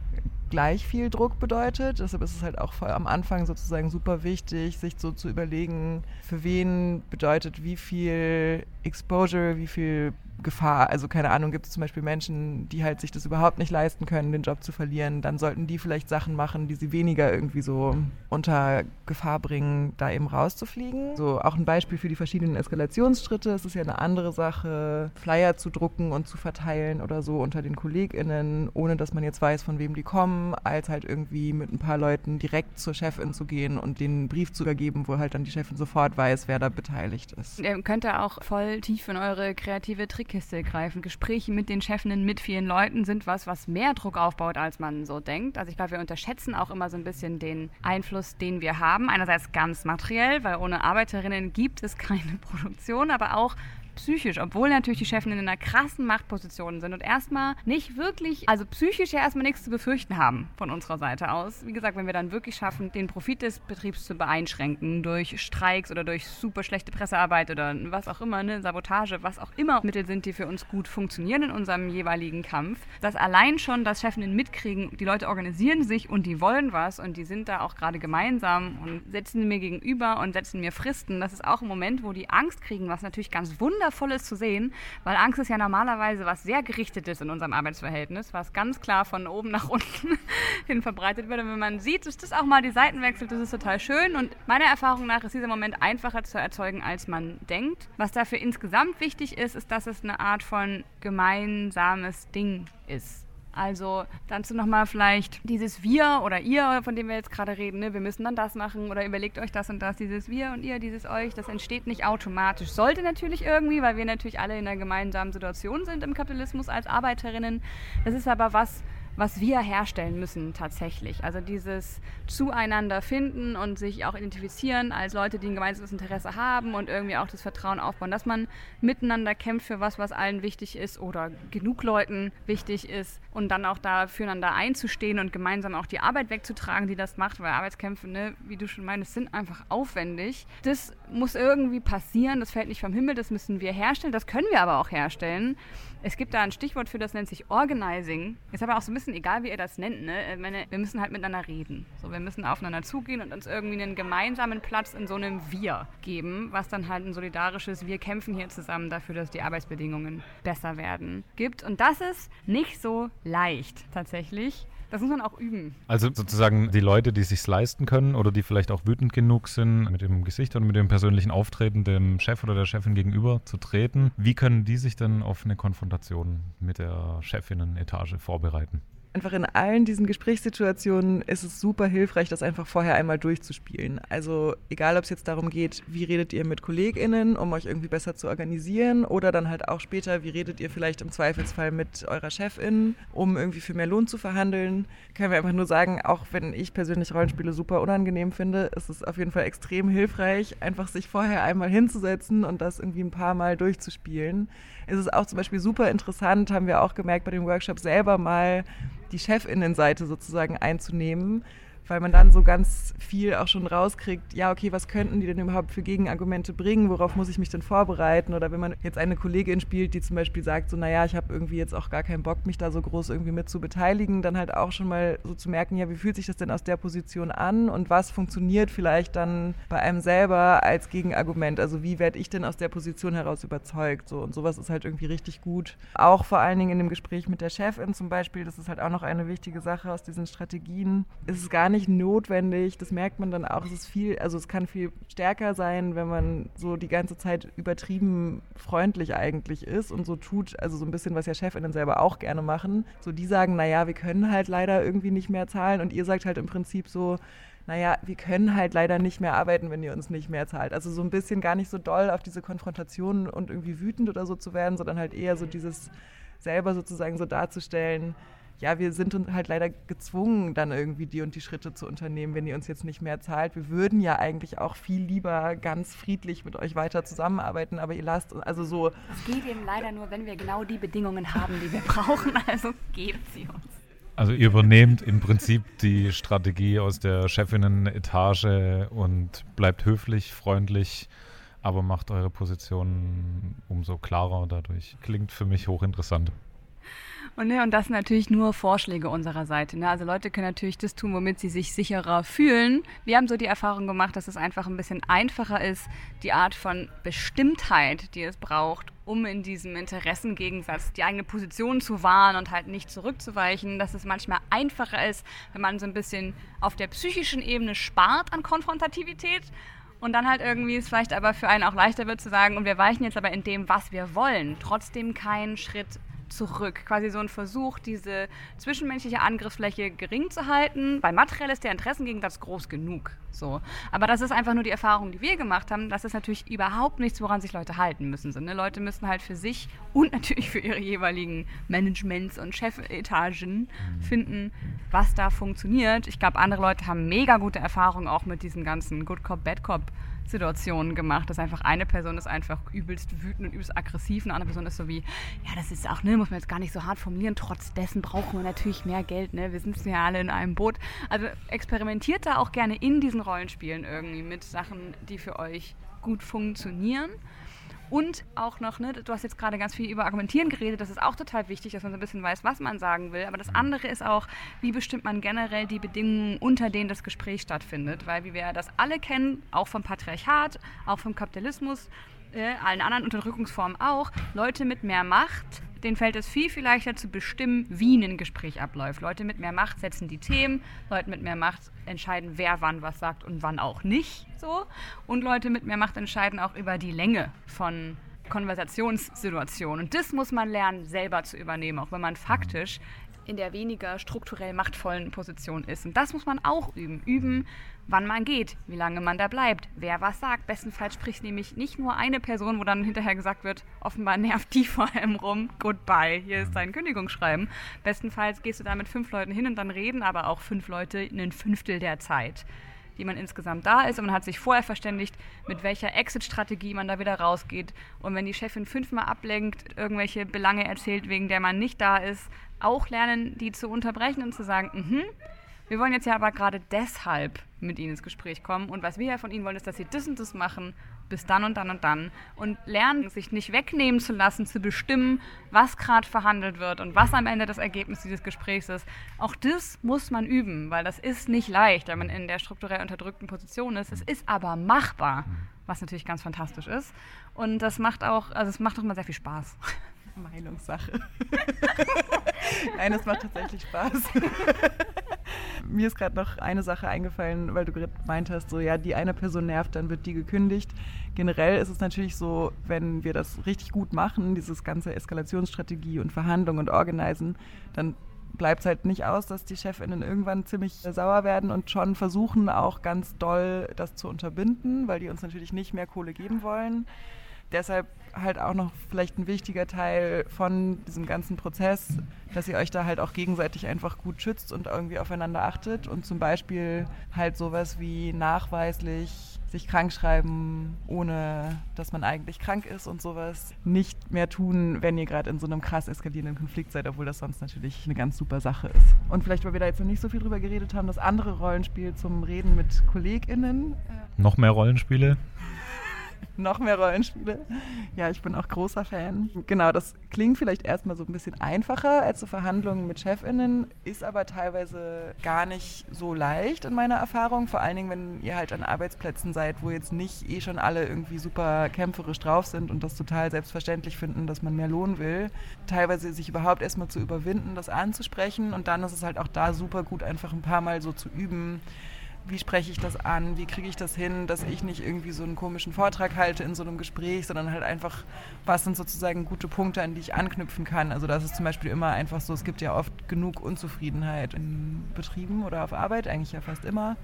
gleich viel Druck bedeutet. Deshalb ist es halt auch am Anfang sozusagen super wichtig, sich so zu überlegen, für wen bedeutet wie viel Exposure, wie viel Gefahr. Also keine Ahnung, gibt es zum Beispiel Menschen, die halt sich das überhaupt nicht leisten können, den Job zu verlieren, dann sollten die vielleicht Sachen machen, die sie weniger irgendwie so unter Gefahr bringen, da eben rauszufliegen. So auch ein Beispiel für die verschiedenen Eskalationsschritte. Es ist ja eine andere Sache, Flyer zu drucken und zu verteilen oder so unter den KollegInnen, ohne dass man jetzt weiß, von wem die kommen, als halt irgendwie mit ein paar Leuten direkt zur Chefin zu gehen und den Brief zu übergeben, wo halt dann die Chefin sofort weiß, wer da beteiligt ist. Ihr könnt da auch voll tief in eure kreative Trickkiste greifen. Gespräche mit den Chefinnen, mit vielen Leuten sind was, was mehr Druck aufbaut, als man so denkt. Also ich glaube, wir unterschätzen auch immer so ein bisschen den Einfluss, den wir haben. Einerseits ganz materiell, weil ohne Arbeiterinnen gibt es keine Produktion, aber auch psychisch, obwohl natürlich die Chefinnen in einer krassen Machtposition sind und erstmal nicht wirklich, also psychisch ja erstmal nichts zu befürchten haben von unserer Seite aus. Wie gesagt, wenn wir dann wirklich schaffen, den Profit des Betriebs zu beeinschränken durch Streiks oder durch super schlechte Pressearbeit oder was auch immer, ne, Sabotage, was auch immer Mittel sind, die für uns gut funktionieren in unserem jeweiligen Kampf, dass allein schon, dass Chefinnen mitkriegen, die Leute organisieren sich und die wollen was und die sind da auch gerade gemeinsam und setzen mir gegenüber und setzen mir Fristen. Das ist auch ein Moment, wo die Angst kriegen, was natürlich ganz wunderbar wundervoll ist zu sehen, weil Angst ist ja normalerweise was sehr gerichtetes in unserem Arbeitsverhältnis, was ganz klar von oben nach unten hin verbreitet wird. Und wenn man sieht, dass das auch mal die Seiten wechselt, das ist total schön. Und meiner Erfahrung nach ist dieser Moment einfacher zu erzeugen, als man denkt. Was dafür insgesamt wichtig ist, ist, dass es eine Art von gemeinsames Ding ist. Also dazu nochmal vielleicht dieses Wir oder Ihr, von dem wir jetzt gerade reden, ne? wir müssen dann das machen oder überlegt euch das und das, dieses Wir und Ihr, dieses Euch, das entsteht nicht automatisch. Sollte natürlich irgendwie, weil wir natürlich alle in einer gemeinsamen Situation sind im Kapitalismus als Arbeiterinnen. Das ist aber was, was wir herstellen müssen tatsächlich. Also dieses Zueinander finden und sich auch identifizieren als Leute, die ein gemeinsames Interesse haben und irgendwie auch das Vertrauen aufbauen, dass man miteinander kämpft für was, was allen wichtig ist oder genug Leuten wichtig ist und dann auch da füreinander einzustehen und gemeinsam auch die Arbeit wegzutragen, die das macht, weil Arbeitskämpfe, ne, wie du schon meinst, sind einfach aufwendig. Das muss irgendwie passieren, das fällt nicht vom Himmel, das müssen wir herstellen, das können wir aber auch herstellen. Es gibt da ein Stichwort für, das nennt sich Organizing. Ist aber auch so ein bisschen egal, wie ihr das nennt. Ne? Meine, wir müssen halt miteinander reden. So, wir müssen aufeinander zugehen und uns irgendwie einen gemeinsamen Platz in so einem Wir geben, was dann halt ein solidarisches Wir kämpfen hier zusammen dafür, dass die Arbeitsbedingungen besser werden gibt. Und das ist nicht so leicht tatsächlich Das muss man auch üben. Also sozusagen die Leute, die sich leisten können oder die vielleicht auch wütend genug sind, mit dem Gesicht und mit dem persönlichen Auftreten dem Chef oder der Chefin gegenüber zu treten. Wie können die sich denn auf eine Konfrontation mit der Chefinnen-Etage vorbereiten? Einfach in allen diesen Gesprächssituationen ist es super hilfreich, das einfach vorher einmal durchzuspielen. Also egal, ob es jetzt darum geht, wie redet ihr mit KollegInnen, um euch irgendwie besser zu organisieren oder dann halt auch später, wie redet ihr vielleicht im Zweifelsfall mit eurer Chefin, um irgendwie für mehr Lohn zu verhandeln. Können wir einfach nur sagen, auch wenn ich persönlich Rollenspiele super unangenehm finde, ist es auf jeden Fall extrem hilfreich, einfach sich vorher einmal hinzusetzen und das irgendwie ein paar Mal durchzuspielen. Es ist auch zum Beispiel super interessant, haben wir auch gemerkt bei dem Workshop selber mal die Chefinnenseite sozusagen einzunehmen weil man dann so ganz viel auch schon rauskriegt, ja, okay, was könnten die denn überhaupt für Gegenargumente bringen, worauf muss ich mich denn vorbereiten? Oder wenn man jetzt eine Kollegin spielt, die zum Beispiel sagt, so, naja, ich habe irgendwie jetzt auch gar keinen Bock, mich da so groß irgendwie mit zu beteiligen, dann halt auch schon mal so zu merken, ja, wie fühlt sich das denn aus der Position an und was funktioniert vielleicht dann bei einem selber als Gegenargument? Also wie werde ich denn aus der Position heraus überzeugt? So, und sowas ist halt irgendwie richtig gut. Auch vor allen Dingen in dem Gespräch mit der Chefin zum Beispiel, das ist halt auch noch eine wichtige Sache aus diesen Strategien, ist es gar nicht nicht notwendig. Das merkt man dann auch. Es ist viel, also es kann viel stärker sein, wenn man so die ganze Zeit übertrieben freundlich eigentlich ist und so tut, also so ein bisschen, was ja Chefinnen selber auch gerne machen. So die sagen, naja, wir können halt leider irgendwie nicht mehr zahlen und ihr sagt halt im Prinzip so, naja, wir können halt leider nicht mehr arbeiten, wenn ihr uns nicht mehr zahlt. Also so ein bisschen gar nicht so doll auf diese Konfrontation und irgendwie wütend oder so zu werden, sondern halt eher so dieses selber sozusagen so darzustellen, ja, wir sind halt leider gezwungen, dann irgendwie die und die Schritte zu unternehmen, wenn ihr uns jetzt nicht mehr zahlt. Wir würden ja eigentlich auch viel lieber ganz friedlich mit euch weiter zusammenarbeiten, aber ihr lasst uns, also so. Es geht eben leider nur, wenn wir genau die Bedingungen haben, die wir brauchen, also gebt sie uns. Also ihr übernehmt im Prinzip die Strategie aus der Chefinnen-Etage und bleibt höflich, freundlich, aber macht eure Position umso klarer dadurch. Klingt für mich hochinteressant. Und, ne, und das sind natürlich nur Vorschläge unserer Seite. Ne? Also Leute können natürlich das tun, womit sie sich sicherer fühlen. Wir haben so die Erfahrung gemacht, dass es einfach ein bisschen einfacher ist, die Art von Bestimmtheit, die es braucht, um in diesem Interessengegensatz die eigene Position zu wahren und halt nicht zurückzuweichen, dass es manchmal einfacher ist, wenn man so ein bisschen auf der psychischen Ebene spart an Konfrontativität und dann halt irgendwie es vielleicht aber für einen auch leichter wird zu sagen, und wir weichen jetzt aber in dem, was wir wollen, trotzdem keinen Schritt zurück. Quasi so ein Versuch, diese zwischenmenschliche Angriffsfläche gering zu halten. Bei materiell ist der Interessengegensatz groß genug. So. Aber das ist einfach nur die Erfahrung, die wir gemacht haben. Das ist natürlich überhaupt nichts, woran sich Leute halten müssen. So, ne? Leute müssen halt für sich und natürlich für ihre jeweiligen Managements und Chefetagen finden, was da funktioniert. Ich glaube, andere Leute haben mega gute Erfahrungen auch mit diesen ganzen Good Cop, Bad Cop Situationen gemacht, dass einfach eine Person ist einfach übelst wütend und übelst aggressiv, eine andere Person ist so wie, ja, das ist auch, ne, muss man jetzt gar nicht so hart formulieren, trotz dessen brauchen wir natürlich mehr Geld, ne, wir sind ja alle in einem Boot. Also experimentiert da auch gerne in diesen Rollenspielen irgendwie mit Sachen, die für euch gut funktionieren und auch noch, ne, du hast jetzt gerade ganz viel über Argumentieren geredet, das ist auch total wichtig, dass man so ein bisschen weiß, was man sagen will. Aber das andere ist auch, wie bestimmt man generell die Bedingungen, unter denen das Gespräch stattfindet. Weil, wie wir das alle kennen, auch vom Patriarchat, auch vom Kapitalismus, äh, allen anderen Unterdrückungsformen auch, Leute mit mehr Macht denen fällt es viel, viel leichter zu bestimmen, wie ein Gespräch abläuft. Leute mit mehr Macht setzen die Themen, Leute mit mehr Macht entscheiden, wer wann was sagt und wann auch nicht. So. Und Leute mit mehr Macht entscheiden auch über die Länge von Konversationssituationen. Und das muss man lernen, selber zu übernehmen, auch wenn man faktisch in der weniger strukturell machtvollen Position ist. Und das muss man auch üben. Üben, wann man geht, wie lange man da bleibt, wer was sagt. Bestenfalls spricht nämlich nicht nur eine Person, wo dann hinterher gesagt wird, offenbar nervt die vor allem rum, goodbye, hier ist dein Kündigungsschreiben. Bestenfalls gehst du da mit fünf Leuten hin und dann reden aber auch fünf Leute ein Fünftel der Zeit die man insgesamt da ist. Und man hat sich vorher verständigt, mit welcher Exit-Strategie man da wieder rausgeht. Und wenn die Chefin fünfmal ablenkt, irgendwelche Belange erzählt, wegen der man nicht da ist, auch lernen, die zu unterbrechen und zu sagen, mhm, wir wollen jetzt ja aber gerade deshalb mit Ihnen ins Gespräch kommen. Und was wir ja von Ihnen wollen, ist, dass Sie das und das machen, bis dann und dann und dann und lernen, sich nicht wegnehmen zu lassen, zu bestimmen, was gerade verhandelt wird und was am Ende das Ergebnis dieses Gesprächs ist. Auch das muss man üben, weil das ist nicht leicht, wenn man in der strukturell unterdrückten Position ist. Es ist aber machbar, was natürlich ganz fantastisch ist und das macht auch, also es macht auch immer sehr viel Spaß. Meinungssache. Nein, es macht tatsächlich Spaß. Mir ist gerade noch eine Sache eingefallen, weil du gerade meint hast, so ja, die eine Person nervt, dann wird die gekündigt. Generell ist es natürlich so, wenn wir das richtig gut machen, dieses ganze Eskalationsstrategie und Verhandlungen und Organisen, dann bleibt es halt nicht aus, dass die Chefinnen irgendwann ziemlich sauer werden und schon versuchen auch ganz doll das zu unterbinden, weil die uns natürlich nicht mehr Kohle geben wollen. Deshalb halt auch noch vielleicht ein wichtiger Teil von diesem ganzen Prozess, dass ihr euch da halt auch gegenseitig einfach gut schützt und irgendwie aufeinander achtet und zum Beispiel halt sowas wie nachweislich sich krank schreiben, ohne dass man eigentlich krank ist und sowas nicht mehr tun, wenn ihr gerade in so einem krass eskalierenden Konflikt seid, obwohl das sonst natürlich eine ganz super Sache ist. Und vielleicht, weil wir da jetzt noch nicht so viel drüber geredet haben, das andere Rollenspiel zum Reden mit KollegInnen. Noch mehr Rollenspiele? Noch mehr Rollenspiele. Ja, ich bin auch großer Fan. Genau, das klingt vielleicht erstmal so ein bisschen einfacher als so Verhandlungen mit ChefInnen, ist aber teilweise gar nicht so leicht in meiner Erfahrung. Vor allen Dingen, wenn ihr halt an Arbeitsplätzen seid, wo jetzt nicht eh schon alle irgendwie super kämpferisch drauf sind und das total selbstverständlich finden, dass man mehr Lohn will. Teilweise sich überhaupt erstmal zu überwinden, das anzusprechen und dann ist es halt auch da super gut, einfach ein paar Mal so zu üben wie spreche ich das an, wie kriege ich das hin, dass ich nicht irgendwie so einen komischen Vortrag halte in so einem Gespräch, sondern halt einfach, was sind sozusagen gute Punkte, an die ich anknüpfen kann. Also das ist zum Beispiel immer einfach so, es gibt ja oft genug Unzufriedenheit in Betrieben oder auf Arbeit, eigentlich ja fast immer.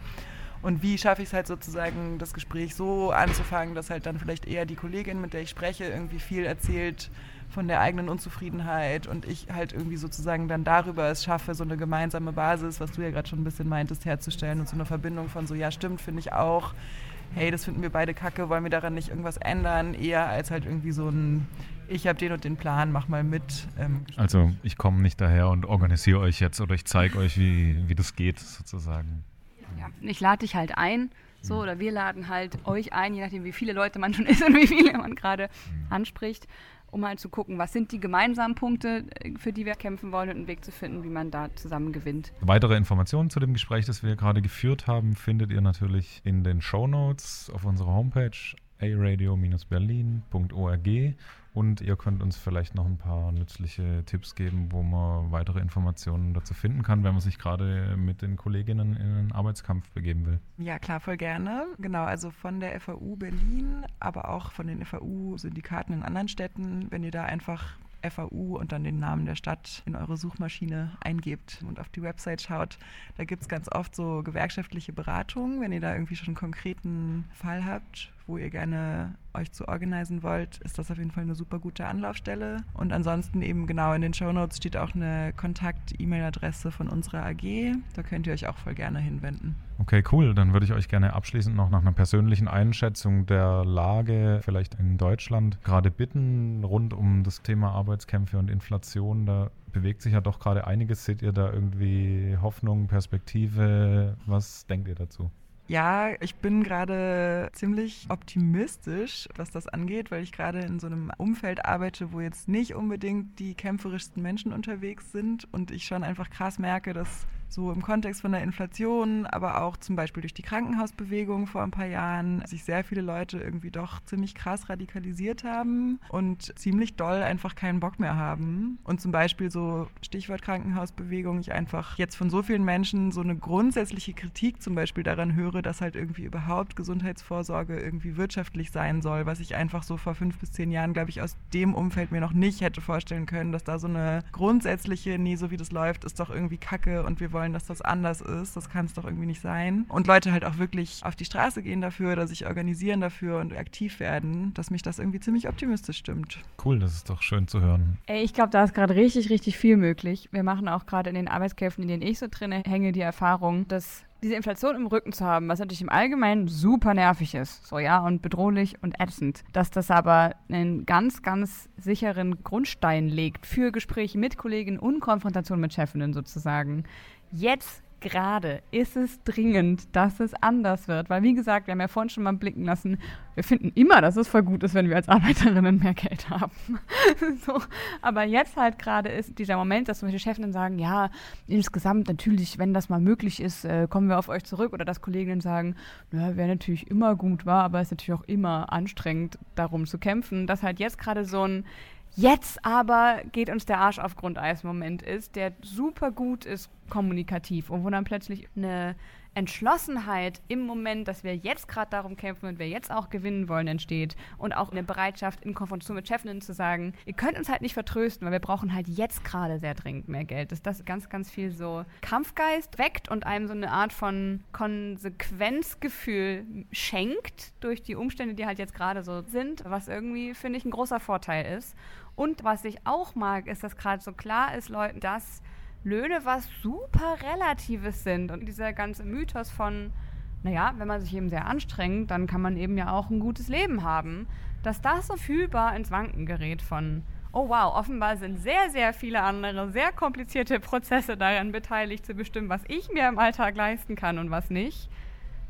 Und wie schaffe ich es halt sozusagen, das Gespräch so anzufangen, dass halt dann vielleicht eher die Kollegin, mit der ich spreche, irgendwie viel erzählt, von der eigenen Unzufriedenheit und ich halt irgendwie sozusagen dann darüber es schaffe, so eine gemeinsame Basis, was du ja gerade schon ein bisschen meintest, herzustellen und so eine Verbindung von so, ja stimmt, finde ich auch, hey, das finden wir beide kacke, wollen wir daran nicht irgendwas ändern, eher als halt irgendwie so ein, ich habe den und den Plan, mach mal mit. Ähm, also ich komme nicht daher und organisiere euch jetzt oder ich zeige euch, wie, wie das geht sozusagen. Ja, ich lade dich halt ein. So, mhm. oder wir laden halt euch ein, je nachdem, wie viele Leute man schon ist und wie viele man gerade mhm. anspricht um halt zu gucken, was sind die gemeinsamen Punkte, äh, für die wir kämpfen wollen und einen Weg zu finden, wie man da zusammen gewinnt. Weitere Informationen zu dem Gespräch, das wir gerade geführt haben, findet ihr natürlich in den Show Notes auf unserer Homepage aradio-berlin.org und ihr könnt uns vielleicht noch ein paar nützliche Tipps geben, wo man weitere Informationen dazu finden kann, wenn man sich gerade mit den Kolleginnen in einen Arbeitskampf begeben will. Ja, klar, voll gerne. Genau, also von der FAU Berlin, aber auch von den FAU-Syndikaten in anderen Städten, wenn ihr da einfach FAU und dann den Namen der Stadt in eure Suchmaschine eingebt und auf die Website schaut. Da gibt es ganz oft so gewerkschaftliche Beratungen, wenn ihr da irgendwie schon einen konkreten Fall habt, wo ihr gerne euch zu organisieren wollt, ist das auf jeden Fall eine super gute Anlaufstelle. Und ansonsten eben genau in den Show Notes steht auch eine Kontakt-E-Mail-Adresse von unserer AG. Da könnt ihr euch auch voll gerne hinwenden. Okay, cool. Dann würde ich euch gerne abschließend noch nach einer persönlichen Einschätzung der Lage vielleicht in Deutschland gerade bitten, rund um das Thema Arbeitskämpfe und Inflation. Da bewegt sich ja doch gerade einiges. Seht ihr da irgendwie Hoffnung, Perspektive? Was denkt ihr dazu? Ja, ich bin gerade ziemlich optimistisch, was das angeht, weil ich gerade in so einem Umfeld arbeite, wo jetzt nicht unbedingt die kämpferischsten Menschen unterwegs sind und ich schon einfach krass merke, dass so im Kontext von der Inflation, aber auch zum Beispiel durch die Krankenhausbewegung vor ein paar Jahren sich sehr viele Leute irgendwie doch ziemlich krass radikalisiert haben und ziemlich doll einfach keinen Bock mehr haben. Und zum Beispiel so Stichwort Krankenhausbewegung, ich einfach jetzt von so vielen Menschen so eine grundsätzliche Kritik zum Beispiel daran höre, dass halt irgendwie überhaupt Gesundheitsvorsorge irgendwie wirtschaftlich sein soll, was ich einfach so vor fünf bis zehn Jahren, glaube ich, aus dem Umfeld mir noch nicht hätte vorstellen können, dass da so eine grundsätzliche, nee, so wie das läuft, ist doch irgendwie Kacke und wir wollen wollen, dass das anders ist. Das kann es doch irgendwie nicht sein. Und Leute halt auch wirklich auf die Straße gehen dafür oder sich organisieren dafür und aktiv werden, dass mich das irgendwie ziemlich optimistisch stimmt. Cool, das ist doch schön zu hören. Ey, ich glaube, da ist gerade richtig, richtig viel möglich. Wir machen auch gerade in den Arbeitskämpfen, in denen ich so drin hänge, die Erfahrung, dass diese Inflation im Rücken zu haben, was natürlich im Allgemeinen super nervig ist, so ja, und bedrohlich und ätzend, dass das aber einen ganz, ganz sicheren Grundstein legt für Gespräche mit Kollegen und Konfrontation mit Chefinnen sozusagen jetzt gerade ist es dringend, dass es anders wird. Weil, wie gesagt, wir haben ja vorhin schon mal blicken lassen, wir finden immer, dass es voll gut ist, wenn wir als Arbeiterinnen mehr Geld haben. so. Aber jetzt halt gerade ist dieser Moment, dass zum Beispiel Chefinnen sagen, ja, insgesamt natürlich, wenn das mal möglich ist, äh, kommen wir auf euch zurück. Oder dass Kolleginnen sagen, naja, wäre natürlich immer gut, war, aber es ist natürlich auch immer anstrengend, darum zu kämpfen. Dass halt jetzt gerade so ein jetzt aber geht uns der Arsch auf Grundeis-Moment ist, der super gut ist kommunikativ und wo dann plötzlich eine Entschlossenheit im Moment, dass wir jetzt gerade darum kämpfen und wir jetzt auch gewinnen wollen, entsteht. Und auch eine Bereitschaft in Konfrontation mit Chefinnen zu sagen, ihr könnt uns halt nicht vertrösten, weil wir brauchen halt jetzt gerade sehr dringend mehr Geld. Dass das ganz, ganz viel so Kampfgeist weckt und einem so eine Art von Konsequenzgefühl schenkt durch die Umstände, die halt jetzt gerade so sind, was irgendwie, finde ich, ein großer Vorteil ist. Und was ich auch mag, ist, dass gerade so klar ist, Leuten, dass Löhne was super Relatives sind. Und dieser ganze Mythos von, naja, wenn man sich eben sehr anstrengt, dann kann man eben ja auch ein gutes Leben haben, dass das so fühlbar ins Wanken gerät von, oh wow, offenbar sind sehr, sehr viele andere, sehr komplizierte Prozesse daran beteiligt, zu bestimmen, was ich mir im Alltag leisten kann und was nicht.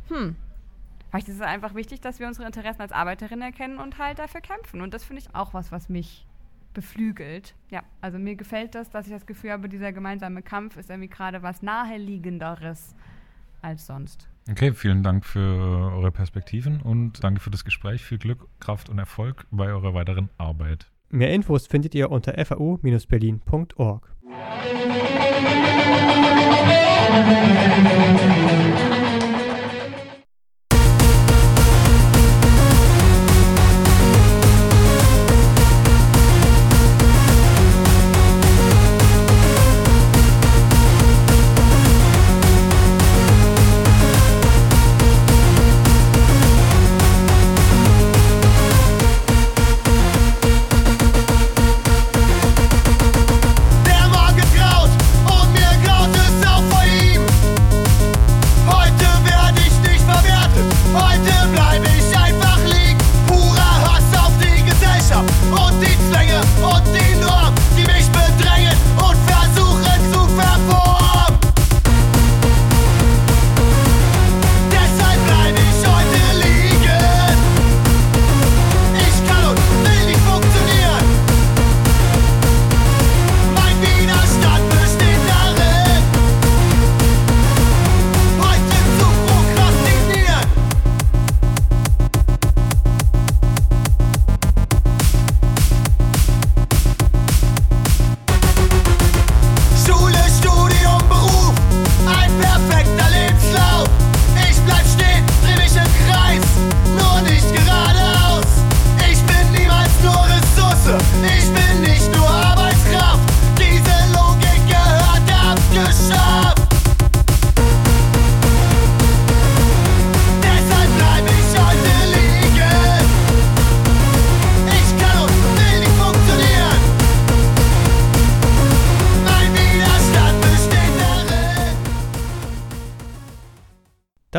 Hm. Vielleicht ist es einfach wichtig, dass wir unsere Interessen als Arbeiterin erkennen und halt dafür kämpfen. Und das finde ich auch was, was mich beflügelt. Ja, also mir gefällt das, dass ich das Gefühl habe, dieser gemeinsame Kampf ist irgendwie gerade was naheliegenderes als sonst. Okay, vielen Dank für eure Perspektiven und danke für das Gespräch. Viel Glück, Kraft und Erfolg bei eurer weiteren Arbeit. Mehr Infos findet ihr unter vau-berlin.org.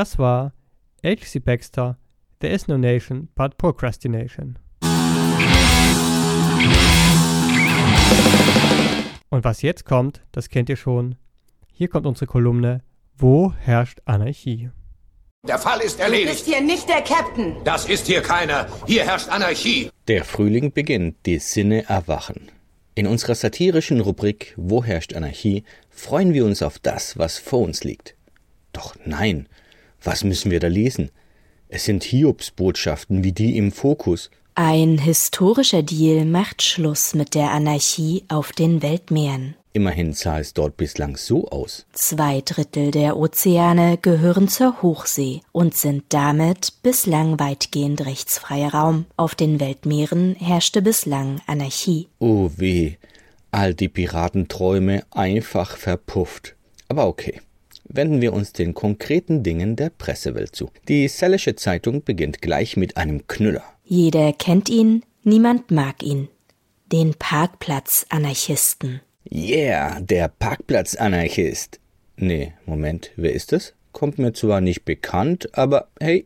Das war H.C. Baxter, There is no nation but procrastination. Und was jetzt kommt, das kennt ihr schon. Hier kommt unsere Kolumne Wo herrscht Anarchie? Der Fall ist Du erledigt. bist hier nicht der Captain. Das ist hier keiner. Hier herrscht Anarchie. Der Frühling beginnt, die Sinne erwachen. In unserer satirischen Rubrik Wo herrscht Anarchie freuen wir uns auf das, was vor uns liegt. Doch nein, was müssen wir da lesen? Es sind Hiobsbotschaften wie die im Fokus. Ein historischer Deal macht Schluss mit der Anarchie auf den Weltmeeren. Immerhin sah es dort bislang so aus. Zwei Drittel der Ozeane gehören zur Hochsee und sind damit bislang weitgehend rechtsfreier Raum. Auf den Weltmeeren herrschte bislang Anarchie. Oh weh, all die Piratenträume einfach verpufft. Aber okay. Wenden wir uns den konkreten Dingen der Pressewelt zu. Die Sälische Zeitung beginnt gleich mit einem Knüller. Jeder kennt ihn, niemand mag ihn. Den Parkplatz-Anarchisten. Yeah, der Parkplatzanarchist. Nee, Moment, wer ist das? Kommt mir zwar nicht bekannt, aber hey,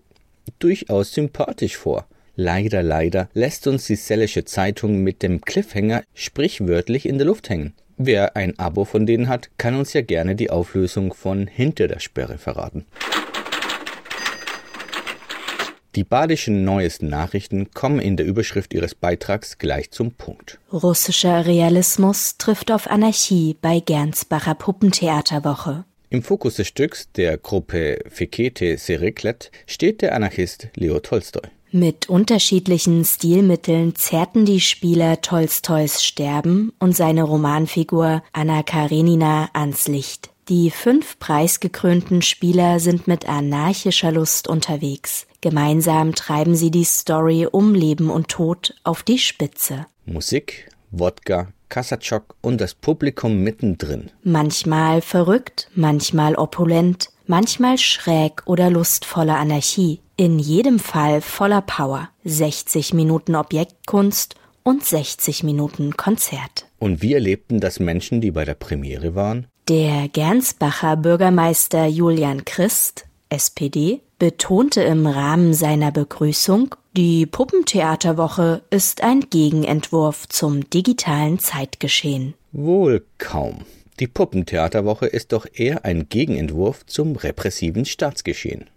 durchaus sympathisch vor. Leider, leider lässt uns die Sälische Zeitung mit dem Cliffhanger sprichwörtlich in der Luft hängen. Wer ein Abo von denen hat, kann uns ja gerne die Auflösung von Hinter der Sperre verraten. Die badischen neuesten Nachrichten kommen in der Überschrift ihres Beitrags gleich zum Punkt. Russischer Realismus trifft auf Anarchie bei Gernsbacher Puppentheaterwoche. Im Fokus des Stücks der Gruppe Fekete Sereklet steht der Anarchist Leo Tolstoi. Mit unterschiedlichen Stilmitteln zerrten die Spieler Tolstois Sterben und seine Romanfigur Anna Karenina ans Licht. Die fünf preisgekrönten Spieler sind mit anarchischer Lust unterwegs. Gemeinsam treiben sie die Story um Leben und Tod auf die Spitze. Musik, Wodka, Kasachok und das Publikum mittendrin. Manchmal verrückt, manchmal opulent, manchmal schräg oder lustvolle Anarchie. In jedem Fall voller Power. 60 Minuten Objektkunst und 60 Minuten Konzert. Und wie erlebten das Menschen, die bei der Premiere waren? Der Gernsbacher Bürgermeister Julian Christ, SPD, betonte im Rahmen seiner Begrüßung, die Puppentheaterwoche ist ein Gegenentwurf zum digitalen Zeitgeschehen. Wohl kaum. Die Puppentheaterwoche ist doch eher ein Gegenentwurf zum repressiven Staatsgeschehen.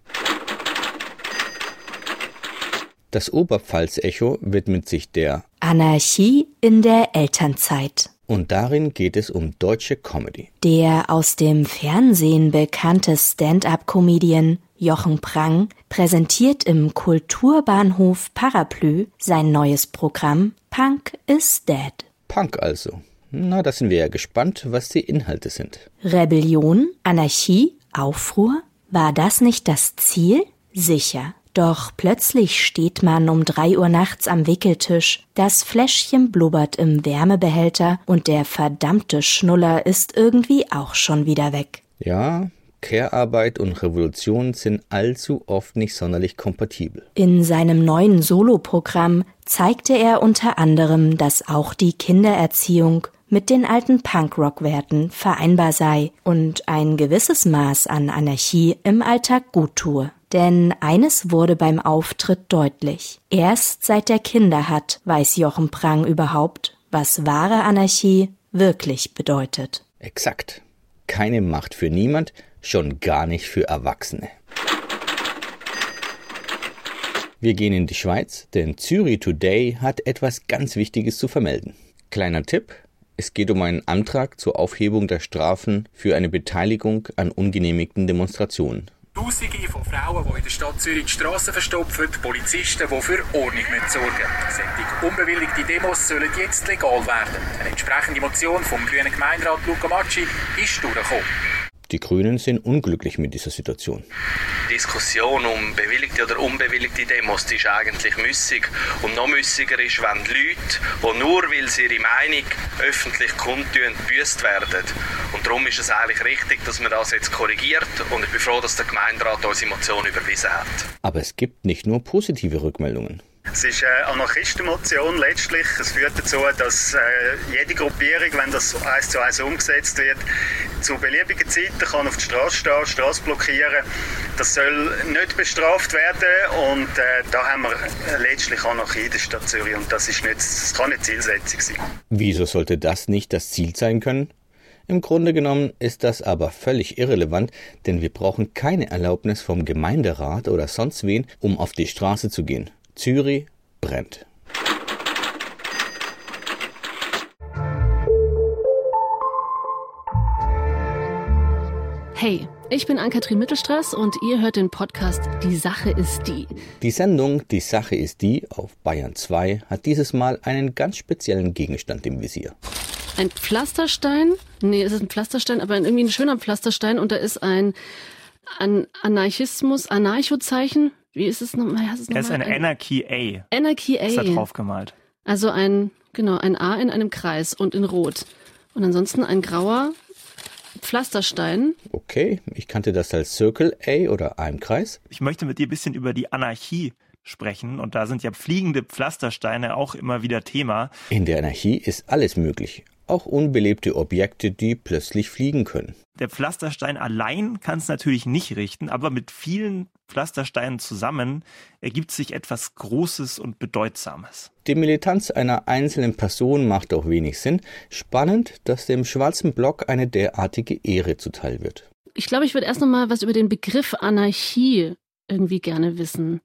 Das Oberpfalz-Echo widmet sich der Anarchie in der Elternzeit. Und darin geht es um deutsche Comedy. Der aus dem Fernsehen bekannte Stand-up-Comedian Jochen Prang präsentiert im Kulturbahnhof Paraplü sein neues Programm Punk is Dead. Punk also. Na, da sind wir ja gespannt, was die Inhalte sind. Rebellion, Anarchie, Aufruhr? War das nicht das Ziel? Sicher. Doch plötzlich steht man um drei Uhr nachts am Wickeltisch, das Fläschchen blubbert im Wärmebehälter und der verdammte Schnuller ist irgendwie auch schon wieder weg. Ja, Care-Arbeit und Revolution sind allzu oft nicht sonderlich kompatibel. In seinem neuen Soloprogramm zeigte er unter anderem, dass auch die Kindererziehung mit den alten Punkrock-Werten vereinbar sei und ein gewisses Maß an Anarchie im Alltag gut tue. Denn eines wurde beim Auftritt deutlich. Erst seit er Kinder hat, weiß Jochen Prang überhaupt, was wahre Anarchie wirklich bedeutet. Exakt. Keine Macht für niemand, schon gar nicht für Erwachsene. Wir gehen in die Schweiz, denn Zürich Today hat etwas ganz Wichtiges zu vermelden. Kleiner Tipp, es geht um einen Antrag zur Aufhebung der Strafen für eine Beteiligung an ungenehmigten Demonstrationen. Tausende von Frauen, die in der Stadt Zürich die Straßen verstopfen, Polizisten, die für Ordnung sorgen Solche unbewilligte Demos sollen jetzt legal werden. Eine entsprechende Motion vom grünen Gemeinderat Luca Macci ist durchgekommen. Die Grünen sind unglücklich mit dieser Situation. Die Diskussion um bewilligte oder unbewilligte Demos die ist eigentlich müssig. Und noch müssiger ist, wenn die Leute, die nur weil sie ihre Meinung öffentlich kundtun, gebüßt werden. Und darum ist es eigentlich richtig, dass man das jetzt korrigiert. Und ich bin froh, dass der Gemeinderat unsere Motion überwiesen hat. Aber es gibt nicht nur positive Rückmeldungen. Es ist eine Anarchistenmotion letztlich. Es führt dazu, dass äh, jede Gruppierung, wenn das eins zu eins umgesetzt wird, zu beliebigen Zeiten kann auf die Straße stehen, die Straße blockieren. Das soll nicht bestraft werden und äh, da haben wir letztlich Anarchie in der Stadt Zürich und das, ist nicht, das kann nicht Zielsetzung sein. Wieso sollte das nicht das Ziel sein können? Im Grunde genommen ist das aber völlig irrelevant, denn wir brauchen keine Erlaubnis vom Gemeinderat oder sonst wen, um auf die Straße zu gehen. Zürich brennt. Hey, ich bin Ann-Kathrin Mittelstraß und ihr hört den Podcast Die Sache ist die. Die Sendung Die Sache ist die auf Bayern 2 hat dieses Mal einen ganz speziellen Gegenstand im Visier. Ein Pflasterstein? Nee, es ist ein Pflasterstein, aber irgendwie ein schöner Pflasterstein und da ist ein, ein Anarchismus, Anarchozeichen. Wie ist es nochmal? Es ist ein Anarchy A. Anarchy A. Ist da drauf gemalt. Also ein, genau, ein A in einem Kreis und in Rot. Und ansonsten ein grauer Pflasterstein. Okay, ich kannte das als Circle A oder A im Kreis. Ich möchte mit dir ein bisschen über die Anarchie sprechen und da sind ja fliegende Pflastersteine auch immer wieder Thema. In der Anarchie ist alles möglich. Auch unbelebte Objekte, die plötzlich fliegen können. Der Pflasterstein allein kann es natürlich nicht richten, aber mit vielen Pflastersteinen zusammen ergibt sich etwas Großes und Bedeutsames. Die Militanz einer einzelnen Person macht auch wenig Sinn. Spannend, dass dem schwarzen Block eine derartige Ehre zuteil wird. Ich glaube, ich würde erst noch mal was über den Begriff Anarchie irgendwie gerne wissen.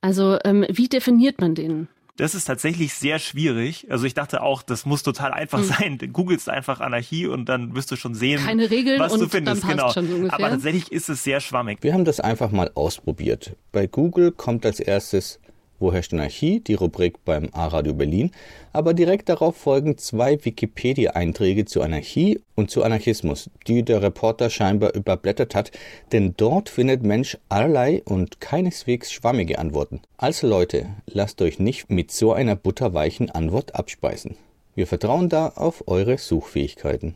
Also, ähm, wie definiert man den? Das ist tatsächlich sehr schwierig. Also ich dachte auch, das muss total einfach Hm. sein. Du googelst einfach Anarchie und dann wirst du schon sehen, Keine Regeln was und du findest. dann passt genau. schon so ungefähr. Aber tatsächlich ist es sehr schwammig. Wir haben das einfach mal ausprobiert. Bei Google kommt als erstes Wo herrscht Anarchie, die Rubrik beim A-Radio Berlin, aber direkt darauf folgen zwei Wikipedia-Einträge zu Anarchie und zu Anarchismus, die der Reporter scheinbar überblättert hat, denn dort findet Mensch allerlei und keineswegs schwammige Antworten. Also Leute, lasst euch nicht mit so einer butterweichen Antwort abspeisen. Wir vertrauen da auf eure Suchfähigkeiten.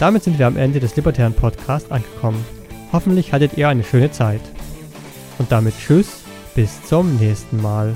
Damit sind wir am Ende des Libertären Podcasts angekommen. Hoffentlich hattet ihr eine schöne Zeit. Und damit Tschüss, bis zum nächsten Mal.